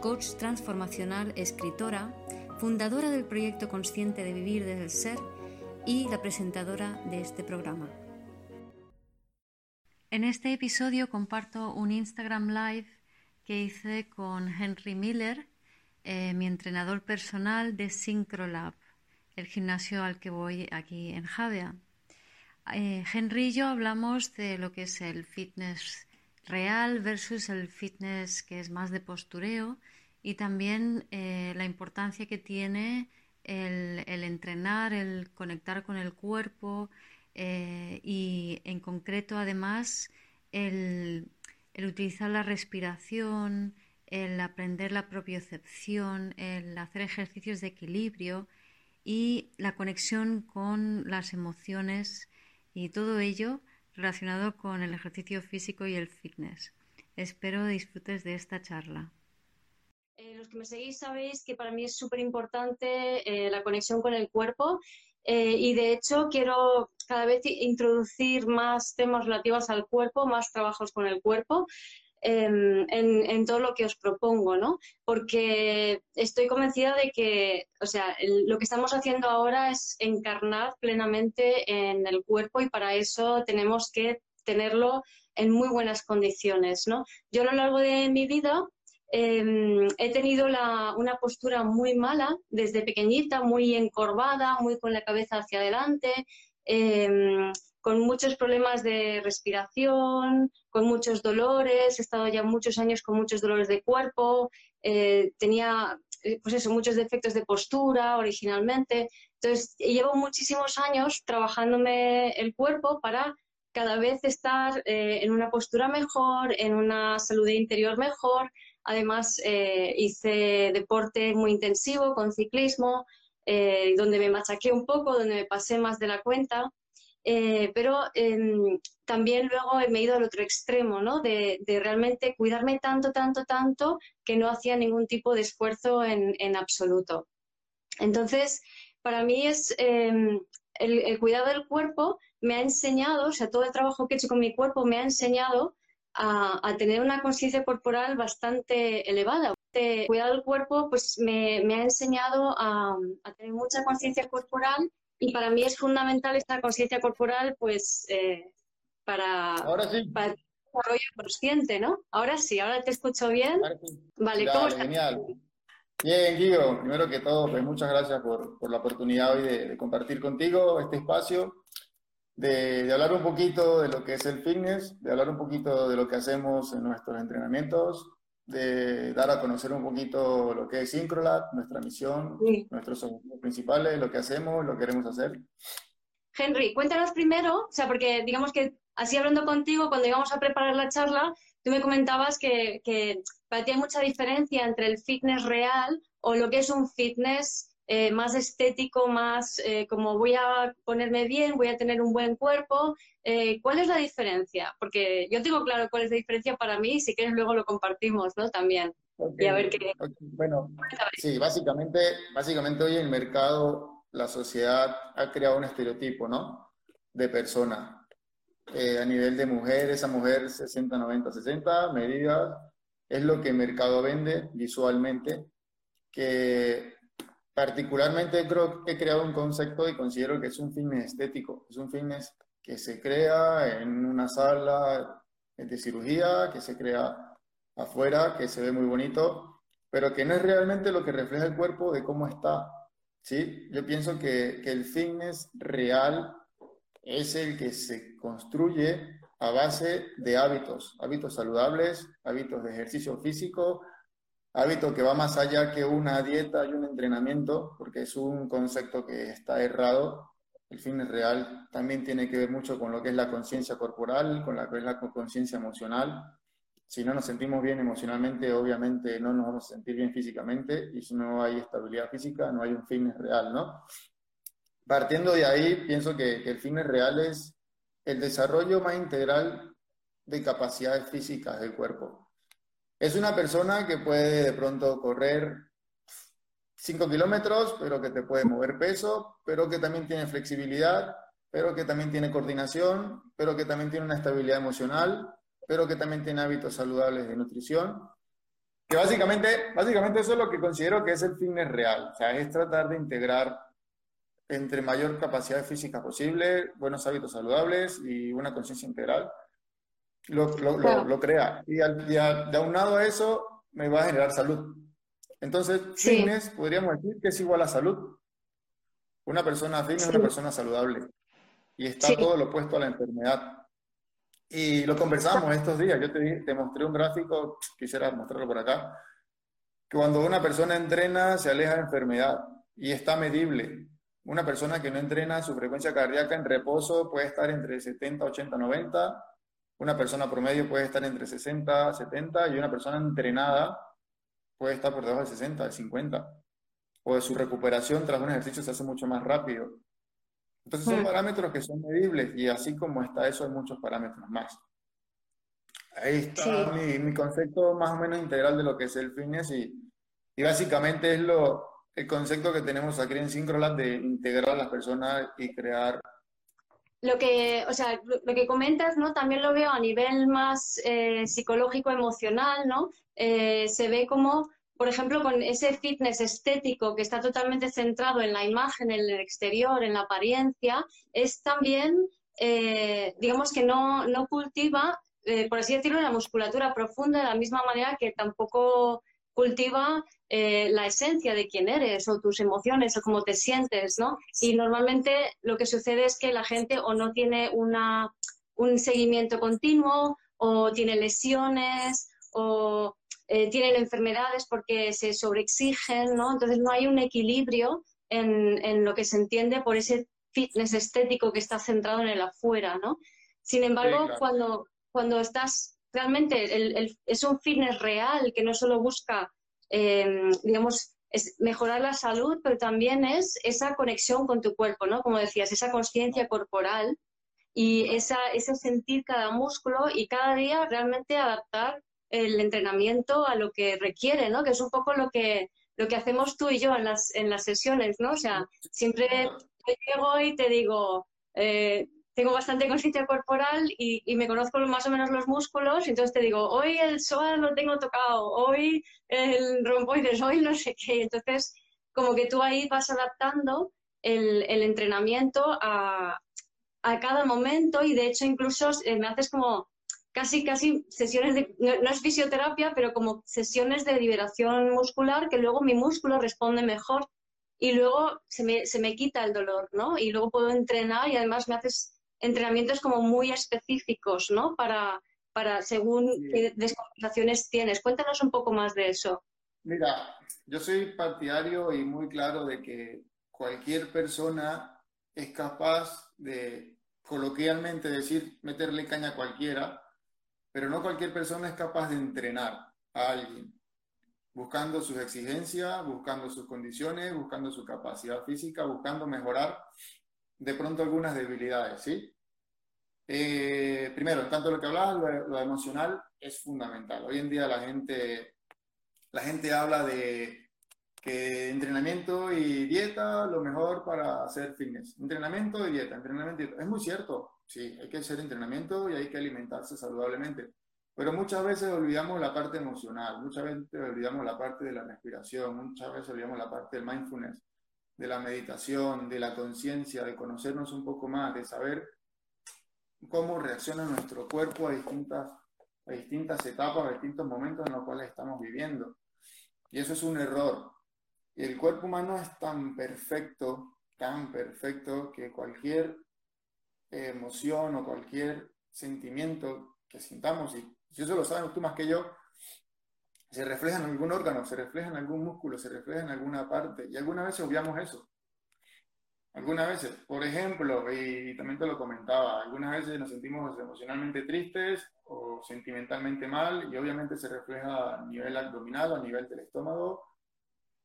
coach transformacional, escritora, fundadora del proyecto Consciente de Vivir desde el Ser y la presentadora de este programa. En este episodio comparto un Instagram Live que hice con Henry Miller, eh, mi entrenador personal de Syncrolab, el gimnasio al que voy aquí en Javea. Eh, Henry y yo hablamos de lo que es el fitness real versus el fitness que es más de postureo y también eh, la importancia que tiene el, entrenar, el conectar con el cuerpo eh, y en concreto además el, el, utilizar la respiración, el aprender la propiocepción, el hacer ejercicios de equilibrio y la conexión con las emociones y todo ello relacionado con el ejercicio físico y el fitness. Espero disfrutes de esta charla. Eh, los que me seguís sabéis que para mí es súper importante eh, la conexión con el cuerpo eh, y de hecho quiero cada vez introducir más temas relativos al cuerpo, más trabajos con el cuerpo. Em, en, todo lo que os propongo, ¿no? Porque estoy convencida de que, o sea, lo que estamos haciendo ahora es encarnar plenamente en el cuerpo y para eso tenemos que tenerlo en muy buenas condiciones, ¿no? Yo a lo largo de mi vida em, he tenido una postura muy mala desde pequeñita, muy encorvada, muy con la cabeza hacia adelante. Em, con muchos problemas de respiración, con muchos dolores, he estado ya muchos años con muchos dolores de cuerpo, eh, tenía eh, pues eso, muchos defectos de postura originalmente. Entonces, llevo muchísimos años trabajándome el cuerpo para cada vez estar eh, en una postura mejor, en una salud interior mejor. Además, hice deporte muy intensivo con ciclismo, donde me machaqué un poco, donde me pasé más de la cuenta. Eh, pero em, también luego me he ido al otro extremo, ¿no? De, realmente cuidarme tanto, tanto, tanto que no hacía ningún tipo de esfuerzo en, absoluto. Entonces, para mí es em, el, cuidado del cuerpo me ha enseñado, o sea, todo el trabajo que he hecho con mi cuerpo me ha enseñado a, tener una conciencia corporal bastante elevada. El cuidado del cuerpo pues me, ha enseñado a tener mucha conciencia corporal y para mí es fundamental esta conciencia corporal, pues, eh, para, ahora sí. para el desarrollo consciente, ¿no? Ahora sí, ahora te escucho bien. Vale, ¿cómo estás? Genial. Bien, Guido, primero que todo, pues muchas gracias por, por la oportunidad hoy de, compartir contigo este espacio, de, de, hablar un poquito de lo que es el fitness, de hablar un poquito de lo que hacemos en nuestros entrenamientos, de dar a conocer un poquito lo que es Syncrolab, nuestra misión, nuestros objetivos principales, lo que hacemos, lo que queremos hacer. Henry, cuéntanos primero, o sea, porque digamos que así hablando contigo, cuando íbamos a preparar la charla, tú me comentabas que, que para ti hay mucha diferencia entre el fitness real o lo que es un fitness eh, más estético, más eh, como voy a ponerme bien, voy a tener un buen cuerpo. Eh, ¿Cuál es la diferencia? Porque yo tengo claro cuál es la diferencia para mí y si quieres luego lo compartimos, ¿no? También. Y a ver qué... Bueno, sí, básicamente, básicamente hoy el mercado la sociedad ha creado un estereotipo, ¿no? De persona. a nivel de mujer, esa mujer 60, 90, 60 medidas, es lo que el mercado vende visualmente, que particularmente creo que he creado un concepto y considero que es un fitness estético, es un fitness que se crea en una sala de cirugía, que se crea afuera, que se ve muy bonito, pero que no es realmente lo que refleja el cuerpo de cómo está. ¿sí? Yo pienso que, que el fitness real es el que se construye a base de hábitos, hábitos saludables, hábitos de ejercicio físico, hábito que va más allá que una dieta y un entrenamiento, porque es un concepto que está errado. El fitness real también tiene que ver mucho con lo que es la conciencia corporal, con lo que es la conciencia emocional. Si no nos sentimos bien emocionalmente, obviamente no nos vamos a sentir bien físicamente y si no hay estabilidad física, no hay un fitness real, ¿no? Partiendo de ahí, pienso que, que el fitness real es el desarrollo más integral de capacidades físicas del cuerpo. Es una persona que puede de pronto correr 5 kilómetros, pero que te puede mover peso, pero que también tiene flexibilidad, pero que también tiene coordinación, pero que también tiene una estabilidad emocional, pero que también tiene hábitos saludables de nutrición. Que básicamente, básicamente eso es lo que considero que es el fitness real. O sea, es tratar de integrar entre mayor capacidad física posible, buenos hábitos saludables y una conciencia integral. Lo, lo, lo, crea. Y, al, y de aunado a eso, me va a generar salud. Entonces, fitness podríamos decir que es igual a salud. Una persona fitness es una persona saludable. Y está todo lo opuesto a la enfermedad. Y lo conversamos estos días. Yo te, te mostré un gráfico, quisiera mostrarlo por acá, que cuando una persona entrena se aleja de enfermedad y está medible. Una persona que no entrena, su frecuencia cardíaca en reposo puede estar entre 70, 80, 90. Una persona promedio puede estar entre 60, 70 y una persona entrenada puede estar por debajo de 60, de 50. O de su recuperación tras un ejercicio se hace mucho más rápido. Entonces son mm. parámetros que son medibles y así como está eso hay muchos parámetros más. Ahí está mi, mi, concepto más o menos integral de lo que es el fitness y, y básicamente es lo, el concepto que tenemos aquí en Syncrolab de integrar a las personas y crear lo que, o sea, lo que comentas, ¿no? También lo veo a nivel más eh, psicológico, emocional, ¿no? Eh, se ve como, por ejemplo, con ese fitness estético que está totalmente centrado en la imagen, en el exterior, en la apariencia, es también, eh, digamos que no, no cultiva, por así decirlo, la musculatura profunda de la misma manera que tampoco cultiva eh, la esencia de quién eres o tus emociones o cómo te sientes, ¿no? Y normalmente lo que sucede es que la gente o no tiene una, un seguimiento continuo o tiene lesiones o eh, tienen enfermedades porque se sobreexigen, ¿no? Entonces no hay un equilibrio en, en, lo que se entiende por ese fitness estético que está centrado en el afuera, ¿no? Sin embargo, cuando, cuando estás realmente, el, es un fitness real que no solo busca Em, digamos, es mejorar la salud, pero también es esa conexión con tu cuerpo, ¿no? Como decías, esa conciencia corporal y esa, ese sentir cada músculo y cada día realmente adaptar el entrenamiento a lo que requiere, ¿no? Que es un poco lo que, lo que hacemos tú y yo en las, en las sesiones, ¿no? O sea, siempre llego y te digo, eh, tengo bastante conciencia corporal y, me conozco más o menos los músculos, entonces te digo, hoy el psoas lo tengo tocado, hoy el romboides, hoy no sé qué. Entonces, como que tú ahí vas adaptando el, entrenamiento a, cada momento y de hecho incluso me haces como casi, casi sesiones de, no, no, es fisioterapia, pero como sesiones de liberación muscular que luego mi músculo responde mejor y luego se me, se me quita el dolor, ¿no? Y luego puedo entrenar y además me haces entrenamientos como muy específicos, ¿no? Para, para según qué descompensaciones tienes. Cuéntanos un poco más de eso. Mira, yo soy partidario y muy claro de que cualquier persona es capaz de coloquialmente decir meterle caña a cualquiera, pero no cualquier persona es capaz de entrenar a alguien, buscando sus exigencias, buscando sus condiciones, buscando su capacidad física, buscando mejorar de pronto algunas debilidades, ¿sí? Eh, primero, en tanto lo que hablabas, lo, emocional es fundamental. Hoy en día la gente, la gente habla de que entrenamiento y dieta, lo mejor para hacer fitness. Entrenamiento y dieta, entrenamiento y dieta. Es muy cierto, sí, hay que hacer entrenamiento y hay que alimentarse saludablemente. Pero muchas veces olvidamos la parte emocional, muchas veces olvidamos la parte de la respiración, muchas veces olvidamos la parte del mindfulness de la meditación, de la conciencia, de conocernos un poco más, de saber cómo reacciona nuestro cuerpo a distintas, a distintas etapas, a distintos momentos en los cuales estamos viviendo. Y eso es un error. Y el cuerpo humano es tan perfecto, tan perfecto, que cualquier emoción o cualquier sentimiento que sintamos, y si eso lo sabes tú más que yo, se refleja en algún órgano, se refleja en algún músculo, se refleja en alguna parte, y alguna vez obviamos eso. Algunas veces, por ejemplo, y también te lo comentaba, algunas veces nos sentimos emocionalmente tristes o sentimentalmente mal y obviamente se refleja a nivel abdominal, a nivel del estómago.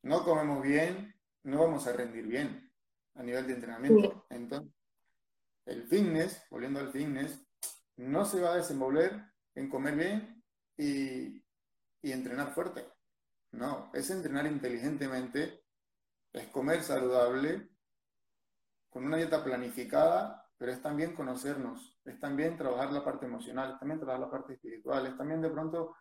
No comemos bien, no vamos a rendir bien a nivel de entrenamiento. Entonces, el fitness, volviendo al fitness, no se va a desenvolver en comer bien y, y entrenar fuerte. No, es entrenar inteligentemente, es comer saludable, con una dieta planificada, pero es también conocernos, es también trabajar la parte emocional, es también trabajar la parte espiritual, es también de pronto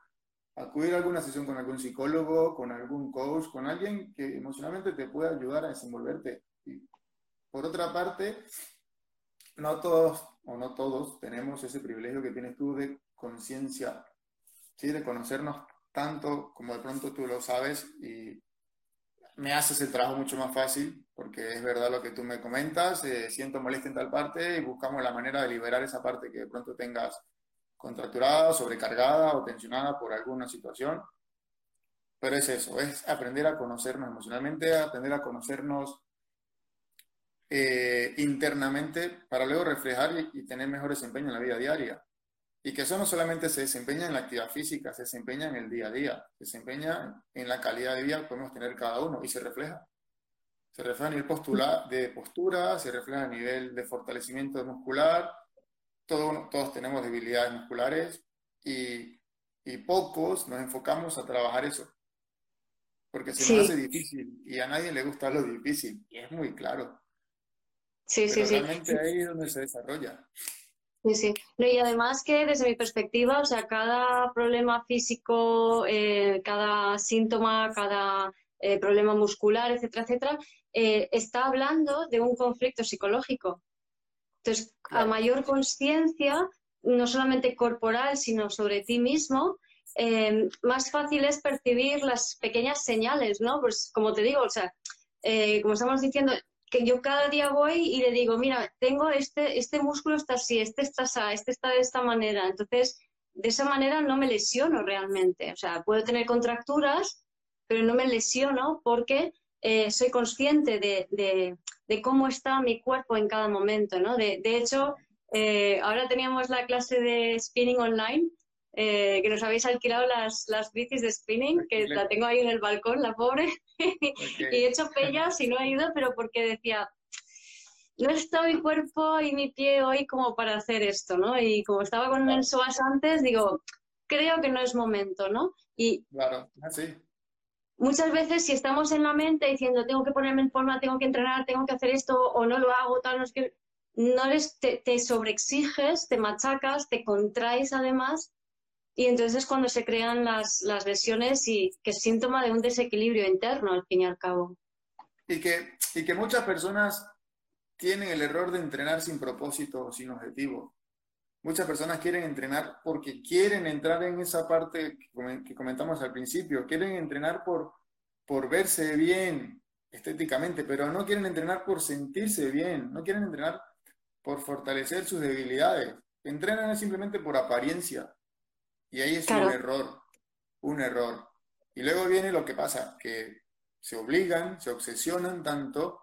acudir a alguna sesión con algún psicólogo, con algún coach, con alguien que emocionalmente te pueda ayudar a desenvolverte. Y por otra parte, no todos o no todos tenemos ese privilegio que tienes tú de conciencia, ¿sí? de conocernos tanto como de pronto tú lo sabes y me haces el trabajo mucho más fácil porque es verdad lo que tú me comentas, eh, siento molestia en tal parte y buscamos la manera de liberar esa parte que de pronto tengas contracturada, sobrecargada o tensionada por alguna situación. Pero es eso, es aprender a conocernos emocionalmente, aprender a conocernos eh, internamente para luego reflejar y, tener mejor desempeño en la vida diaria. Y que eso no solamente se desempeña en la actividad física, se desempeña en el día a día, se desempeña en la calidad de vida que podemos tener cada uno y se refleja. Se refleja a nivel postula, de postura, se refleja a nivel de fortalecimiento muscular. Todo, todos tenemos debilidades musculares y, y, pocos nos enfocamos a trabajar eso. Porque se nos hace difícil y a nadie le gusta lo difícil. Y es muy claro. Sí, sí, sí. Realmente ahí es donde se desarrolla. Sí, sí. y además que desde mi perspectiva, o sea, cada problema físico, eh, cada síntoma, cada eh, problema muscular, etcétera, etcétera, eh, está hablando de un conflicto psicológico. Entonces, a mayor conciencia, no solamente corporal, sino sobre ti mismo, más fácil es percibir las pequeñas señales, ¿no? Pues como te digo, o sea, como estamos diciendo, que yo cada día voy y le digo, mira, tengo este, este músculo está así, este está así, este está de esta manera. Entonces, de esa manera no me lesiono realmente. O sea, puedo tener contracturas, pero no me lesiono porque eh, soy consciente de, cómo está mi cuerpo en cada momento, ¿no? De, hecho, eh, ahora teníamos la clase de spinning online eh, que nos habéis alquilado las, las bicis de spinning, que la tengo ahí en el balcón, la pobre, y he hecho pellas y no he ido, pero porque decía, no está mi cuerpo y mi pie hoy como para hacer esto, ¿no? Y como estaba con el SOAS antes, digo, creo que no es momento, ¿no? Y claro, así. Muchas veces si estamos en la mente diciendo tengo que ponerme en forma, tengo que entrenar, tengo que hacer esto o no lo hago, tal, no es que no eres, te, te sobreexiges, te machacas, te contraes además y entonces es cuando se crean las, las lesiones y que es síntoma de un desequilibrio interno, al fin y al cabo. Y que, y que muchas personas tienen el error de entrenar sin propósito o sin objetivo. Muchas personas quieren entrenar porque quieren entrar en esa parte que comentamos al principio, quieren entrenar por, por verse bien estéticamente, pero no quieren entrenar por sentirse bien, no quieren entrenar por fortalecer sus debilidades. Entrenan simplemente por apariencia, y ahí es un error, un error. Y luego viene lo que pasa, que se obligan, se obsesionan tanto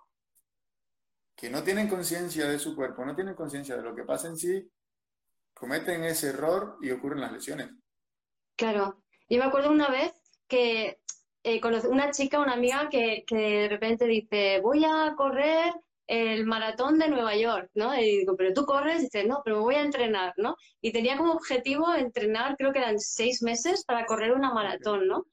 que no tienen conciencia de su cuerpo, no tienen conciencia de lo que pasa en sí, cometen ese error y ocurren las lesiones. Claro. Yo me acuerdo una vez que eh, conocí una chica, una amiga, que, que de repente dice, voy a correr el maratón de Nueva York, ¿no? Y digo, pero tú corres, y dices, no, pero me voy a entrenar, ¿no? Y tenía como objetivo entrenar, creo que eran seis meses para correr una maratón, ¿no?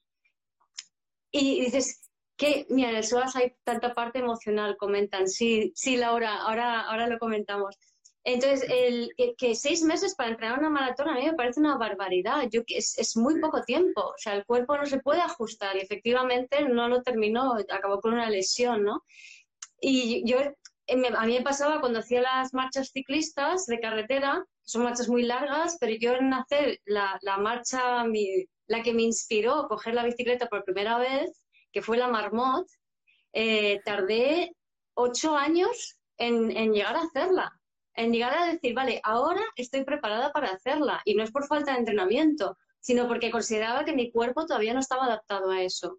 Y dices, que, mira, en el SOAS hay tanta parte emocional, comentan, sí, sí, Laura, ahora, ahora lo comentamos. Entonces, el, que, seis meses para entrenar una maratón a mí me parece una barbaridad. Yo, es, es muy poco tiempo. O sea, el cuerpo no se puede ajustar y efectivamente no lo terminó, acabó con una lesión, ¿no? Y yo a mí me pasaba cuando hacía las marchas ciclistas de carretera, son marchas muy largas, pero yo en hacer la, marcha, la que me inspiró a coger la bicicleta por primera vez, que fue la Marmot, eh, tardé ocho años en, llegar a hacerla, en llegar a decir, vale, ahora estoy preparada para hacerla. Y no es por falta de entrenamiento, sino porque consideraba que mi cuerpo todavía no estaba adaptado a eso.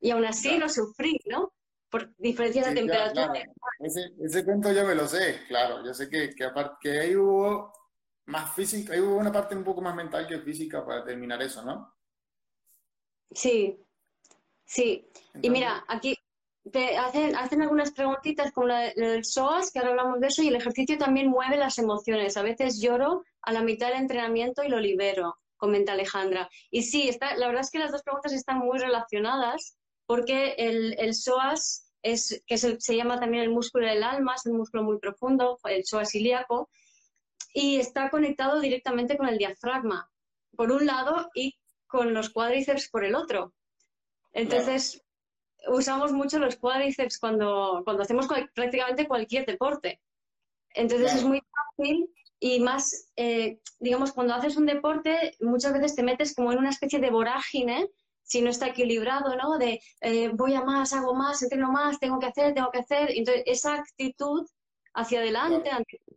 Y aún así lo sufrí, ¿no? Por diferencias de temperatura. Ese, ese, cuento yo me lo sé, claro. Yo sé que, que, aparte, que ahí hubo más física, ahí hubo una parte un poco más mental que física para terminar eso, ¿no? Sí, sí. y mira, aquí te hacen, hacen algunas preguntitas como la, del SOAS, que ahora hablamos de eso, y el ejercicio también mueve las emociones. A veces lloro a la mitad del entrenamiento y lo libero, comenta Alejandra. Y sí, está, la verdad es que las dos preguntas están muy relacionadas porque el, el psoas es, que se llama también el músculo del alma, es un músculo muy profundo, el psoas ilíaco, y está conectado directamente con el diafragma, por un lado, y con los cuádriceps por el otro. Entonces, usamos mucho los cuádriceps cuando, cuando hacemos prácticamente cualquier deporte. Entonces es muy fácil y más, eh, digamos, cuando haces un deporte, muchas veces te metes como en una especie de vorágine si no está equilibrado, ¿no? De eh, voy a más, hago más, entreno más, tengo que hacer, tengo que hacer. Entonces, esa actitud hacia adelante,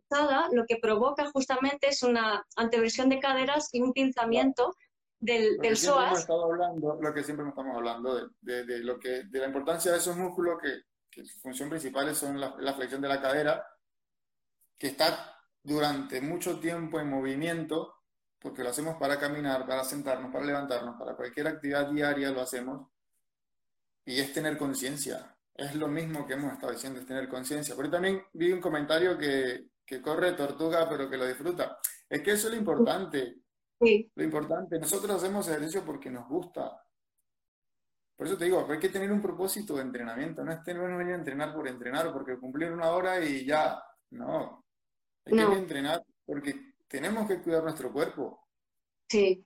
claro. lo que provoca justamente es una anteversión de caderas y un pinzamiento del, del psoas. Hablando, lo que siempre estamos hablando, de, de, lo que, de la importancia de esos músculos que, que su función principal son la, la flexión de la cadera, que está durante mucho tiempo en movimiento porque lo hacemos para caminar, para sentarnos, para levantarnos, para cualquier actividad diaria lo hacemos, y es tener conciencia. Es lo mismo que hemos estado diciendo, es tener conciencia. Pero también vi un comentario que, que, corre tortuga, pero que lo disfruta. Es que eso es lo importante. Sí. Lo importante, nosotros hacemos ejercicio porque nos gusta. Por eso te digo, hay que tener un propósito de entrenamiento. No es tener, venir a entrenar por entrenar, porque cumplir una hora y ya. No. Hay que entrenar porque tenemos que cuidar nuestro cuerpo. Sí,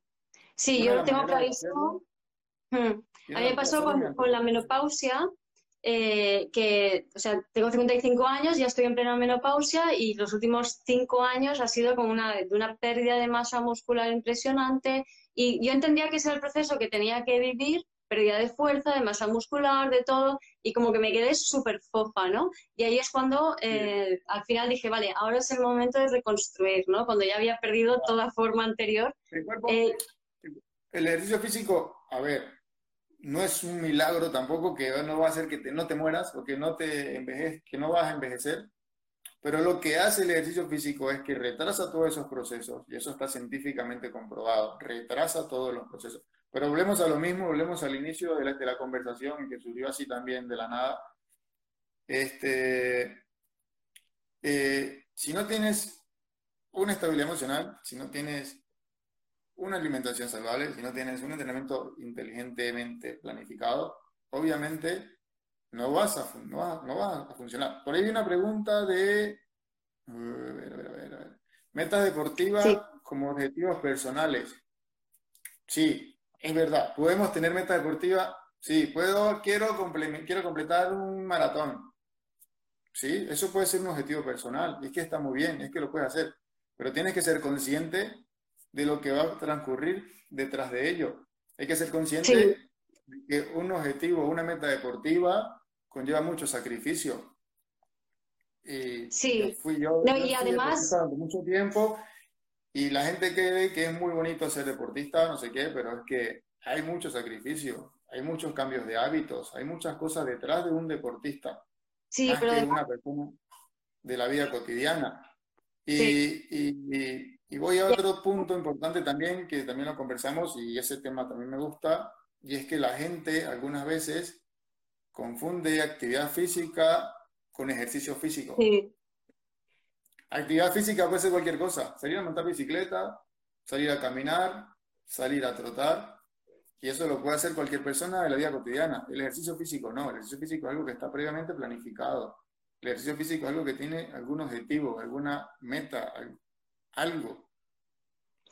sí, yo lo tengo clarísimo. Hmm. A mí me pasó con, la menopausia, eh, que, o sea, tengo 55 años, ya estoy en plena menopausia y los últimos cinco años ha sido como una, de una pérdida de masa muscular impresionante y yo entendía que ese era el proceso que tenía que vivir pérdida de fuerza, de masa muscular, de todo, y como que me quedé súper fofa, ¿no? Y ahí es cuando eh, al final dije, vale, ahora es el momento de reconstruir, ¿no? Cuando ya había perdido toda forma anterior. El, eh, el ejercicio físico, a ver, no es un milagro tampoco que no va a hacer que no te mueras o que no, te envejez, que no vas a envejecer, pero lo que hace el ejercicio físico es que retrasa todos esos procesos, y eso está científicamente comprobado, retrasa todos los procesos. Pero volvemos a lo mismo, volvemos al inicio de la, de la conversación que surgió así también de la nada. Este, eh, si no tienes una estabilidad emocional, si no tienes una alimentación saludable, si no tienes un entrenamiento inteligentemente planificado, obviamente no vas a, no va, a funcionar. Por ahí hay una pregunta de a ver, a ver, a ver, metas deportivas como objetivos personales. Sí, es verdad, podemos tener meta deportiva. Sí, puedo, quiero, quiero completar un maratón. Sí, eso puede ser un objetivo personal. Y es que está muy bien, es que lo puedes hacer. Pero tienes que ser consciente de lo que va a transcurrir detrás de ello. Hay que ser consciente de que un objetivo, una meta deportiva, conlleva mucho sacrificio. Y sí. Fui yo, y además mucho tiempo y la gente cree que es muy bonito ser deportista, no sé qué, pero es que hay mucho sacrificio, hay muchos cambios de hábitos, hay muchas cosas detrás de un deportista. Sí, pero que una persona de la vida cotidiana. Y, y, voy a otro punto importante también, que también lo conversamos y ese tema también me gusta, y es que la gente algunas veces confunde actividad física con ejercicio físico. Sí. Actividad física puede ser cualquier cosa. Salir a montar bicicleta, salir a caminar, salir a trotar. Y eso lo puede hacer cualquier persona de la vida cotidiana. El ejercicio físico no. El ejercicio físico es algo que está previamente planificado. El ejercicio físico es algo que tiene algún objetivo, alguna meta, algo.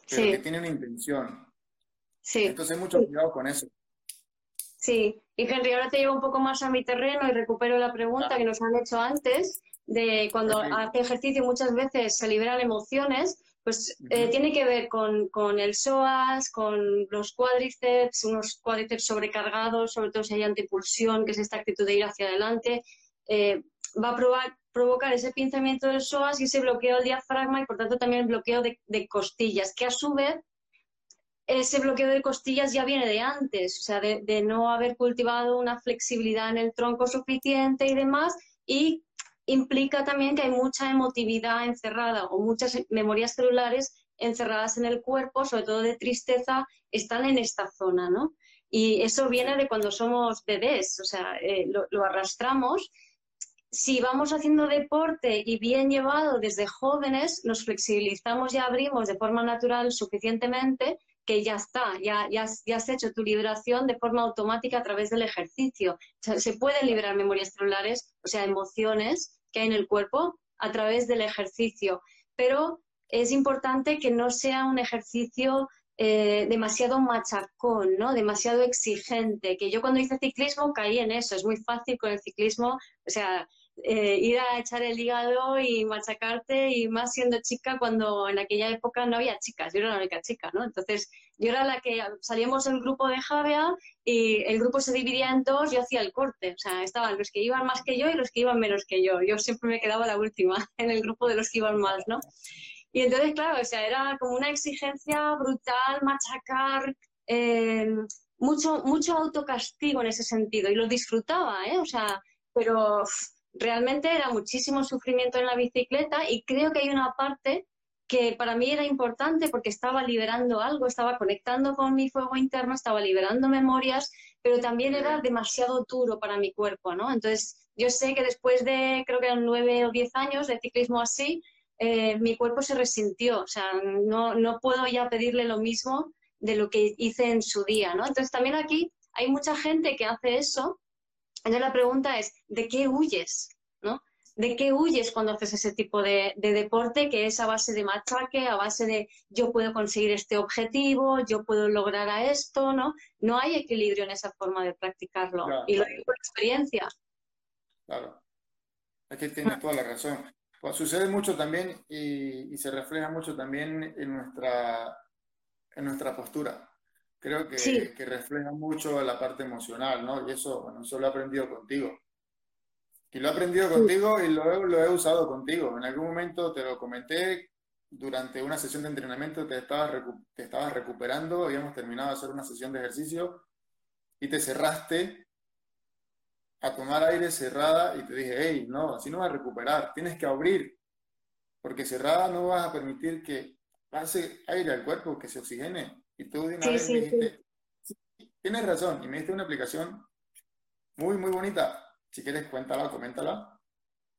Pero que tiene una intención. Sí. Entonces, mucho cuidado con eso. Sí, y Henry, ahora te llevo un poco más a mi terreno y recupero la pregunta que nos han hecho antes de cuando hace ejercicio muchas veces se liberan emociones, pues eh, tiene que ver con, el psoas, con los cuádriceps, unos cuádriceps sobrecargados, sobre todo si hay antipulsión, que es esta actitud de ir hacia adelante, eh, va a provocar ese pinzamiento del psoas y ese bloqueo del diafragma y por tanto también el bloqueo de, costillas, que a su vez ese bloqueo de costillas ya viene de antes, o sea, de, no haber cultivado una flexibilidad en el tronco suficiente y demás, y implica también que hay mucha emotividad encerrada o muchas memorias celulares encerradas en el cuerpo, sobre todo de tristeza, están en esta zona, ¿no? Y eso viene de cuando somos bebés, o sea, eh, lo, arrastramos. Si vamos haciendo deporte y bien llevado desde jóvenes, nos flexibilizamos y abrimos de forma natural suficientemente que ya está, ya, ya, ya has hecho tu liberación de forma automática a través del ejercicio. se pueden liberar memorias celulares, o sea, emociones que hay en el cuerpo a través del ejercicio, pero es importante que no sea un ejercicio eh, demasiado machacón, ¿no? demasiado exigente, que yo cuando hice ciclismo caí en eso, es muy fácil con el ciclismo, o sea, eh, ir a echar el hígado y machacarte y más siendo chica cuando en aquella época no había chicas, yo era la única chica, ¿no? Entonces yo era la que salíamos del grupo de Javea y el grupo se dividía en dos, yo hacía el corte, o sea, estaban los que iban más que yo y los que iban menos que yo, yo siempre me quedaba la última en el grupo de los que iban más, ¿no? Y entonces, claro, o sea, era como una exigencia brutal, machacar, eh, mucho, mucho autocastigo en ese sentido y lo disfrutaba, ¿eh? O sea, pero realmente era muchísimo sufrimiento en la bicicleta y creo que hay una parte que para mí era importante porque estaba liberando algo, estaba conectando con mi fuego interno, estaba liberando memorias, pero también era demasiado duro para mi cuerpo, ¿no? Entonces, yo sé que después de, creo que eran nueve o diez años de ciclismo así, eh, mi cuerpo se resintió, o sea, no, no puedo ya pedirle lo mismo de lo que hice en su día, ¿no? Entonces, también aquí hay mucha gente que hace eso entonces la pregunta es, ¿de qué huyes? ¿no? ¿De qué huyes cuando haces ese tipo de, deporte que es a base de machaque, a base de yo puedo conseguir este objetivo, yo puedo lograr a esto, ¿no? No hay equilibrio en esa forma de practicarlo. y lo digo por experiencia. Claro. Aquí tienes toda la razón. Pues sucede mucho también y, y, se refleja mucho también en nuestra, en nuestra postura creo que, que, refleja mucho la parte emocional, ¿no? Y eso, bueno, eso lo he aprendido contigo. Y lo he aprendido contigo y lo, lo he usado contigo. En algún momento te lo comenté, durante una sesión de entrenamiento te estabas, te estabas recuperando, habíamos terminado de hacer una sesión de ejercicio y te cerraste a tomar aire cerrada y te dije, hey, no, así no vas a recuperar, tienes que abrir, porque cerrada no vas a permitir que pase aire al cuerpo, que se oxigene. Y tú de una vez me dijiste, tienes razón, y me diste una aplicación muy, muy bonita. Si quieres, cuéntala, coméntala.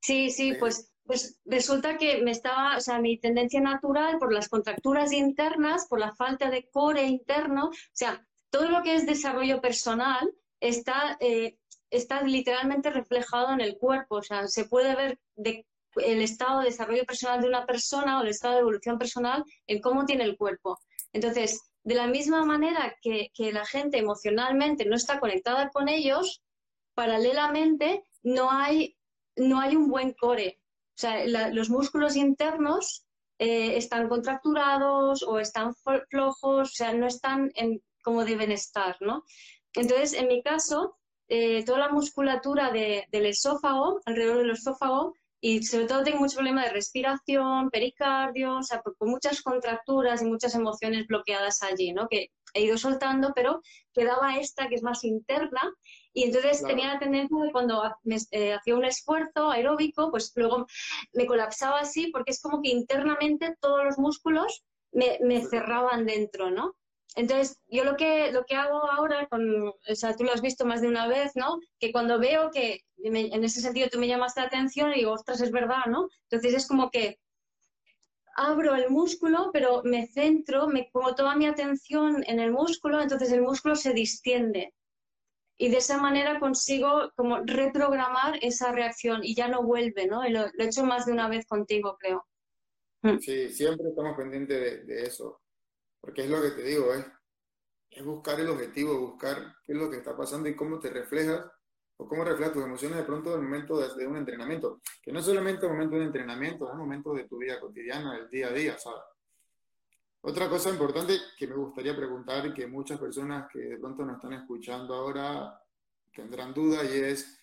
Sí, sí, pues, pues resulta que me estaba, o sea, mi tendencia natural por las contracturas internas, por la falta de core interno, o sea, todo lo que es desarrollo personal está, eh, está literalmente reflejado en el cuerpo, o sea, se puede ver de, el estado de desarrollo personal de una persona o el estado de evolución personal en cómo tiene el cuerpo. Entonces, de la misma manera que, la gente emocionalmente no está conectada con ellos, paralelamente no hay, no hay un buen core. O sea, los músculos internos eh, están contracturados o están flojos, o sea, no están como deben estar, ¿no? Entonces, en mi caso, eh, toda la musculatura del esófago, alrededor del esófago, y sobre todo tengo mucho problema de respiración, pericardio, o sea, con muchas contracturas y muchas emociones bloqueadas allí, ¿no? Que he ido soltando, pero quedaba esta que es más interna y entonces tenía la tendencia de cuando eh, hacía un esfuerzo aeróbico, pues luego me colapsaba así porque es como que internamente todos los músculos me, me cerraban dentro, ¿no? Entonces, yo lo que, lo que hago ahora, o sea, tú lo has visto más de una vez, ¿no? Que cuando veo que en ese sentido tú me llamas la atención y digo, ostras, es verdad, ¿no? Entonces es como que abro el músculo, pero me centro, me pongo toda mi atención en el músculo, entonces el músculo se distiende. Y de esa manera consigo como reprogramar esa reacción y ya no vuelve, ¿no? lo, he hecho más de una vez contigo, creo. Mm. Sí, siempre estamos pendientes de eso. Porque es lo que te digo, es, es buscar el objetivo, buscar qué es lo que está pasando y cómo te reflejas o cómo reflejas tus emociones de pronto en el momento de, un entrenamiento. Que no es solamente el momento de un entrenamiento, es el momento de tu vida cotidiana, el día a día, ¿sabes? Otra cosa importante que me gustaría preguntar y que muchas personas que de pronto nos están escuchando ahora tendrán duda y es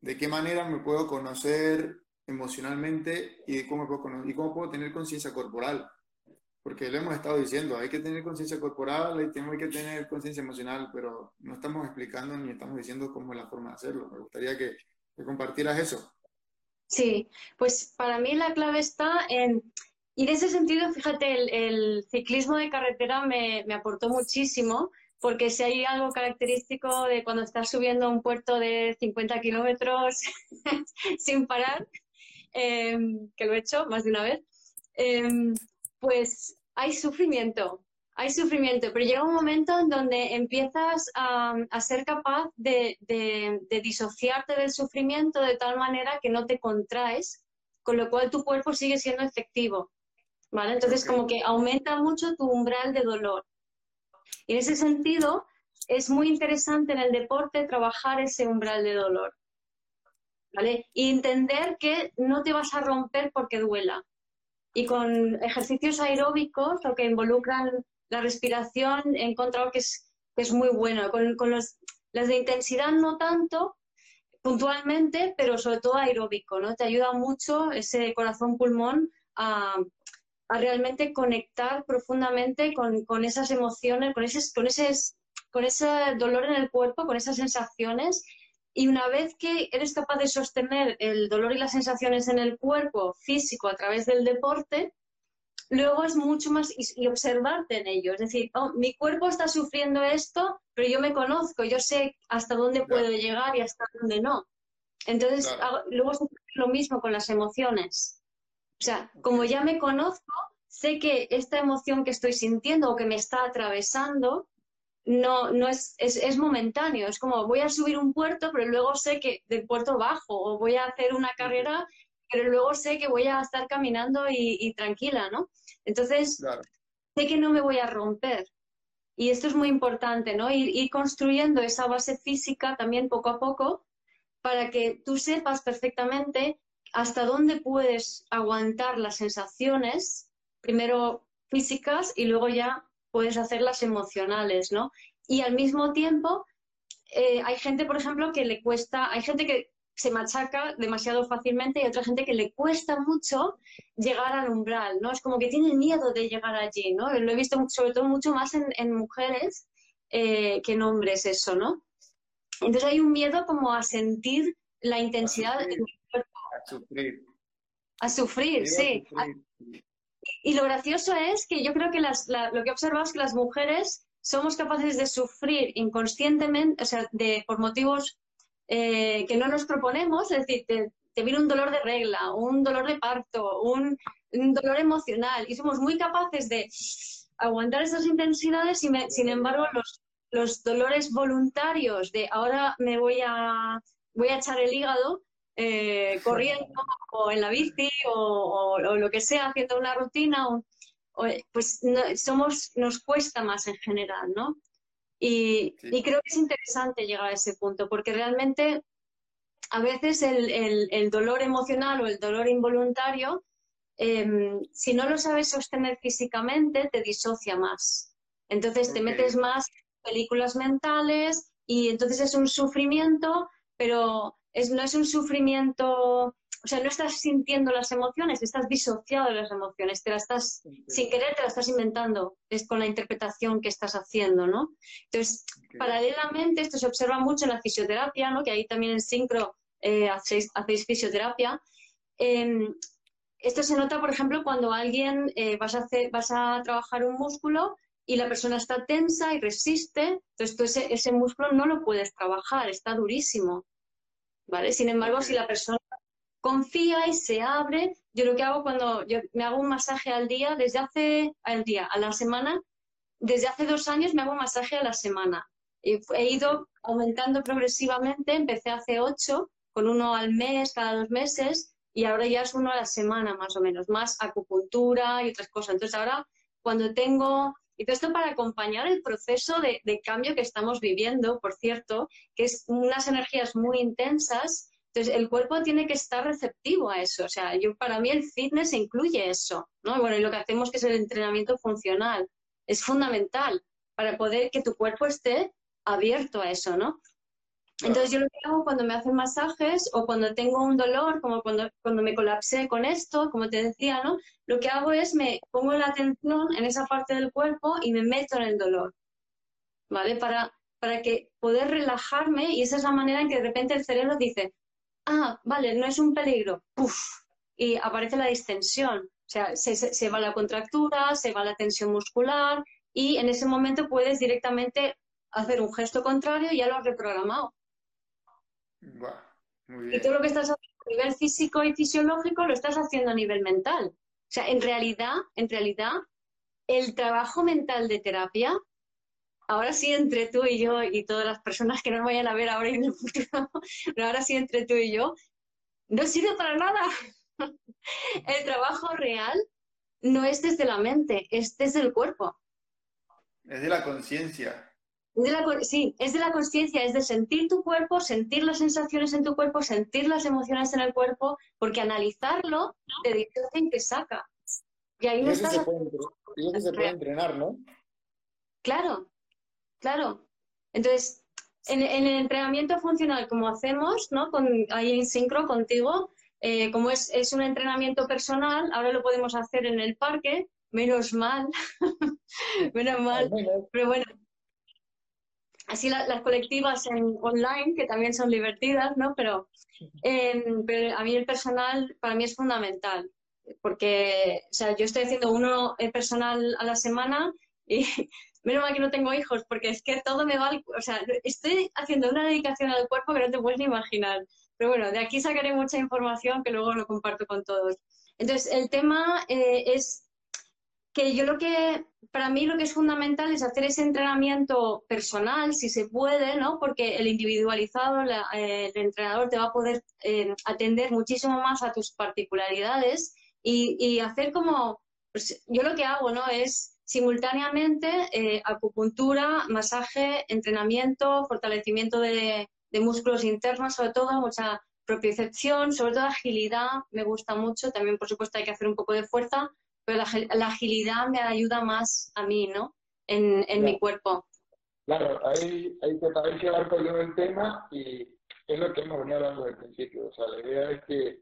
de qué manera me puedo conocer emocionalmente y cómo puedo, y cómo puedo tener conciencia corporal porque lo hemos estado diciendo, hay que tener conciencia corporal y tenemos que tener conciencia emocional, pero no estamos explicando ni estamos diciendo cómo es la forma de hacerlo. Me gustaría que, compartieras eso. Sí, pues para mí la clave está en, y en ese sentido, fíjate, el, ciclismo de carretera me, me, aportó muchísimo, porque si hay algo característico de cuando estás subiendo a un puerto de 50 kilómetros sin parar, em, que lo he hecho más de una vez, em, pues hay sufrimiento, hay sufrimiento, pero llega un momento en donde empiezas a, ser capaz de, disociarte del sufrimiento de tal manera que no te contraes, con lo cual tu cuerpo sigue siendo efectivo. ¿Vale? Entonces, como que aumenta mucho tu umbral de dolor. Y en ese sentido, es muy interesante en el deporte trabajar ese umbral de dolor. ¿Vale? Y entender que no te vas a romper porque duela. Y con ejercicios aeróbicos, lo que involucran la respiración, he encontrado que es, es muy bueno. Con, con los, las de intensidad no tanto, puntualmente, pero sobre todo aeróbico, ¿no? Te ayuda mucho ese corazón-pulmón a, a, realmente conectar profundamente con, con esas emociones, con, ese, con, ese, con ese dolor en el cuerpo, con esas sensaciones y una vez que eres capaz de sostener el dolor y las sensaciones en el cuerpo físico a través del deporte, luego es mucho más y, observarte en ello. Es decir, oh, mi cuerpo está sufriendo esto, pero yo me conozco, yo sé hasta dónde puedo llegar y hasta dónde no. Entonces, luego es lo mismo con las emociones. O sea, como ya me conozco, sé que esta emoción que estoy sintiendo o que me está atravesando no, no es, es, momentáneo, es como voy a subir un puerto, pero luego sé que del puerto bajo, o voy a hacer una carrera, pero luego sé que voy a estar caminando y, tranquila, ¿no? Entonces, sé que no me voy a romper. Y esto es muy importante, ¿no? Ir, ir construyendo esa base física también poco a poco para que tú sepas perfectamente hasta dónde puedes aguantar las sensaciones, primero físicas y luego ya puedes hacerlas emocionales, ¿no? Y al mismo tiempo, eh, hay gente, por ejemplo, que le cuesta, hay gente que se machaca demasiado fácilmente y otra gente que le cuesta mucho llegar al umbral, ¿no? Es como que tiene miedo de llegar allí, ¿no? Lo he visto sobre todo mucho más en, mujeres eh, que en hombres eso, ¿no? Entonces hay un miedo como a sentir la intensidad del cuerpo. A sufrir. A sufrir, sí. Y lo gracioso es que yo creo que lo que he observado es que las mujeres somos capaces de sufrir inconscientemente, o sea, de, por motivos eh, que no nos proponemos, es decir, te, viene un dolor de regla, un dolor de parto, un, dolor emocional, y somos muy capaces de aguantar esas intensidades y sin embargo los, los dolores voluntarios de ahora me voy a, voy a echar el hígado, eh, corriendo o en la bici o, lo que sea, haciendo una rutina, pues somos, nos cuesta más en general, ¿no? Y, creo que es interesante llegar a ese punto, porque realmente a veces el, dolor emocional o el dolor involuntario, em, si no lo sabes sostener físicamente, te disocia más. Entonces te metes más películas mentales y entonces es un sufrimiento, pero no es un sufrimiento, o sea, no estás sintiendo las emociones, estás disociado de las emociones, te las estás, sin querer, te las estás inventando, es con la interpretación que estás haciendo, ¿no? Entonces, paralelamente, esto se observa mucho en la fisioterapia, ¿no? Que ahí también en Sincro eh, hacéis, fisioterapia. Em, esto se nota, por ejemplo, cuando alguien eh, vas, a hacer, vas a trabajar un músculo y la persona está tensa y resiste, entonces tú ese, ese músculo no lo puedes trabajar, está durísimo. ¿Vale? Sin embargo, si la persona confía y se abre, yo lo que hago cuando yo me hago un masaje al día, desde hace, al día, a la semana, desde hace dos años me hago un masaje a la semana. He ido aumentando progresivamente, empecé hace ocho, con uno al mes, cada dos meses, y ahora ya es uno a la semana más o menos, más acupuntura y otras cosas. Entonces ahora, cuando tengo y todo esto para acompañar el proceso de, cambio que estamos viviendo, por cierto, que es unas energías muy intensas. Entonces, el cuerpo tiene que estar receptivo a eso. O sea, yo, para mí el fitness incluye eso, ¿no? Bueno, y lo que hacemos que es el entrenamiento funcional. Es fundamental para poder que tu cuerpo esté abierto a eso, ¿no? Entonces yo lo que hago cuando me hacen masajes o cuando tengo un dolor, como cuando, cuando me colapsé con esto, como te decía, ¿no? Lo que hago es me pongo la atención en esa parte del cuerpo y me meto en el dolor, ¿vale? Para, para que poder relajarme y esa es la manera en que de repente el cerebro dice, ah, vale, no es un peligro, ¡puf! y aparece la distensión, o sea, se, se va la contractura, se va la tensión muscular y en ese momento puedes directamente hacer un gesto contrario y ya lo has reprogramado. Y todo lo que estás haciendo a nivel físico y fisiológico lo estás haciendo a nivel mental. O sea, en realidad, en realidad, el trabajo mental de terapia, ahora sí entre tú y yo y todas las personas que nos vayan a ver ahora y en el futuro, pero ahora sí entre tú y yo, no sirve para nada. el trabajo real no es desde la mente, es desde el cuerpo. Es de la conciencia sí, es de la conciencia, es de sentir tu cuerpo, sentir las sensaciones en tu cuerpo, sentir las emociones en el cuerpo, porque analizarlo te dice en qué saca. Y ahí no estás... Se puede, y eso se puede entrenar, ¿no? Claro, claro. Entonces, en, el entrenamiento funcional, como hacemos, ¿no? Con, ahí en sincro contigo, eh, como es, es un entrenamiento personal, ahora lo podemos hacer en el parque, menos mal, menos mal, pero bueno, así las colectivas en online, que también son divertidas, ¿no? Pero, em, pero, a mí el personal, para mí es fundamental, porque, o sea, yo estoy haciendo uno personal a la semana y menos mal que no tengo hijos, porque es que todo me va, o sea, estoy haciendo una dedicación al cuerpo que no te puedes ni imaginar. Pero bueno, de aquí sacaré mucha información que luego lo comparto con todos. Entonces, el tema eh, es que yo lo que, para mí lo que es fundamental es hacer ese entrenamiento personal, si se puede, ¿no? Porque el individualizado, eh, el entrenador te va a poder eh, atender muchísimo más a tus particularidades y, hacer como, pues, yo lo que hago, ¿no? Es simultáneamente eh, acupuntura, masaje, entrenamiento, fortalecimiento de, de músculos internos, sobre todo mucha propiocepción, sobre todo agilidad, me gusta mucho, también por supuesto hay que hacer un poco de fuerza, pero la, agilidad me ayuda más a mí, ¿no? En, en mi cuerpo. Claro, ahí hay, que, hay que hablar con el tema y es lo que hemos venido hablando desde el principio. O sea, la idea es que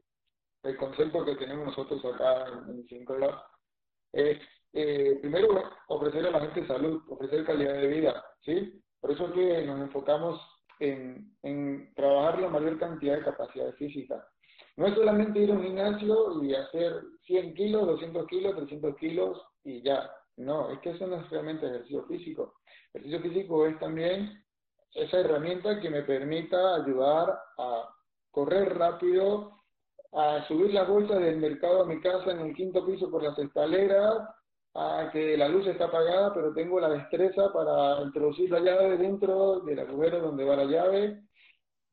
el concepto que tenemos nosotros acá en, en es, eh, primero, ofrecer a la gente salud, ofrecer calidad de vida, ¿sí? Por eso es que nos enfocamos en, en trabajar la mayor cantidad de capacidades físicas. No es solamente ir a un gimnasio y hacer 100 kilos, 200 kilos, 300 kilos y ya. No, es que eso no es realmente ejercicio físico. Ejercicio físico es también esa herramienta que me permita ayudar a correr rápido, a subir las bolsas del mercado a mi casa en el quinto piso por las escaleras, a que la luz está apagada, pero tengo la destreza para introducir la llave dentro del agujero donde va la llave,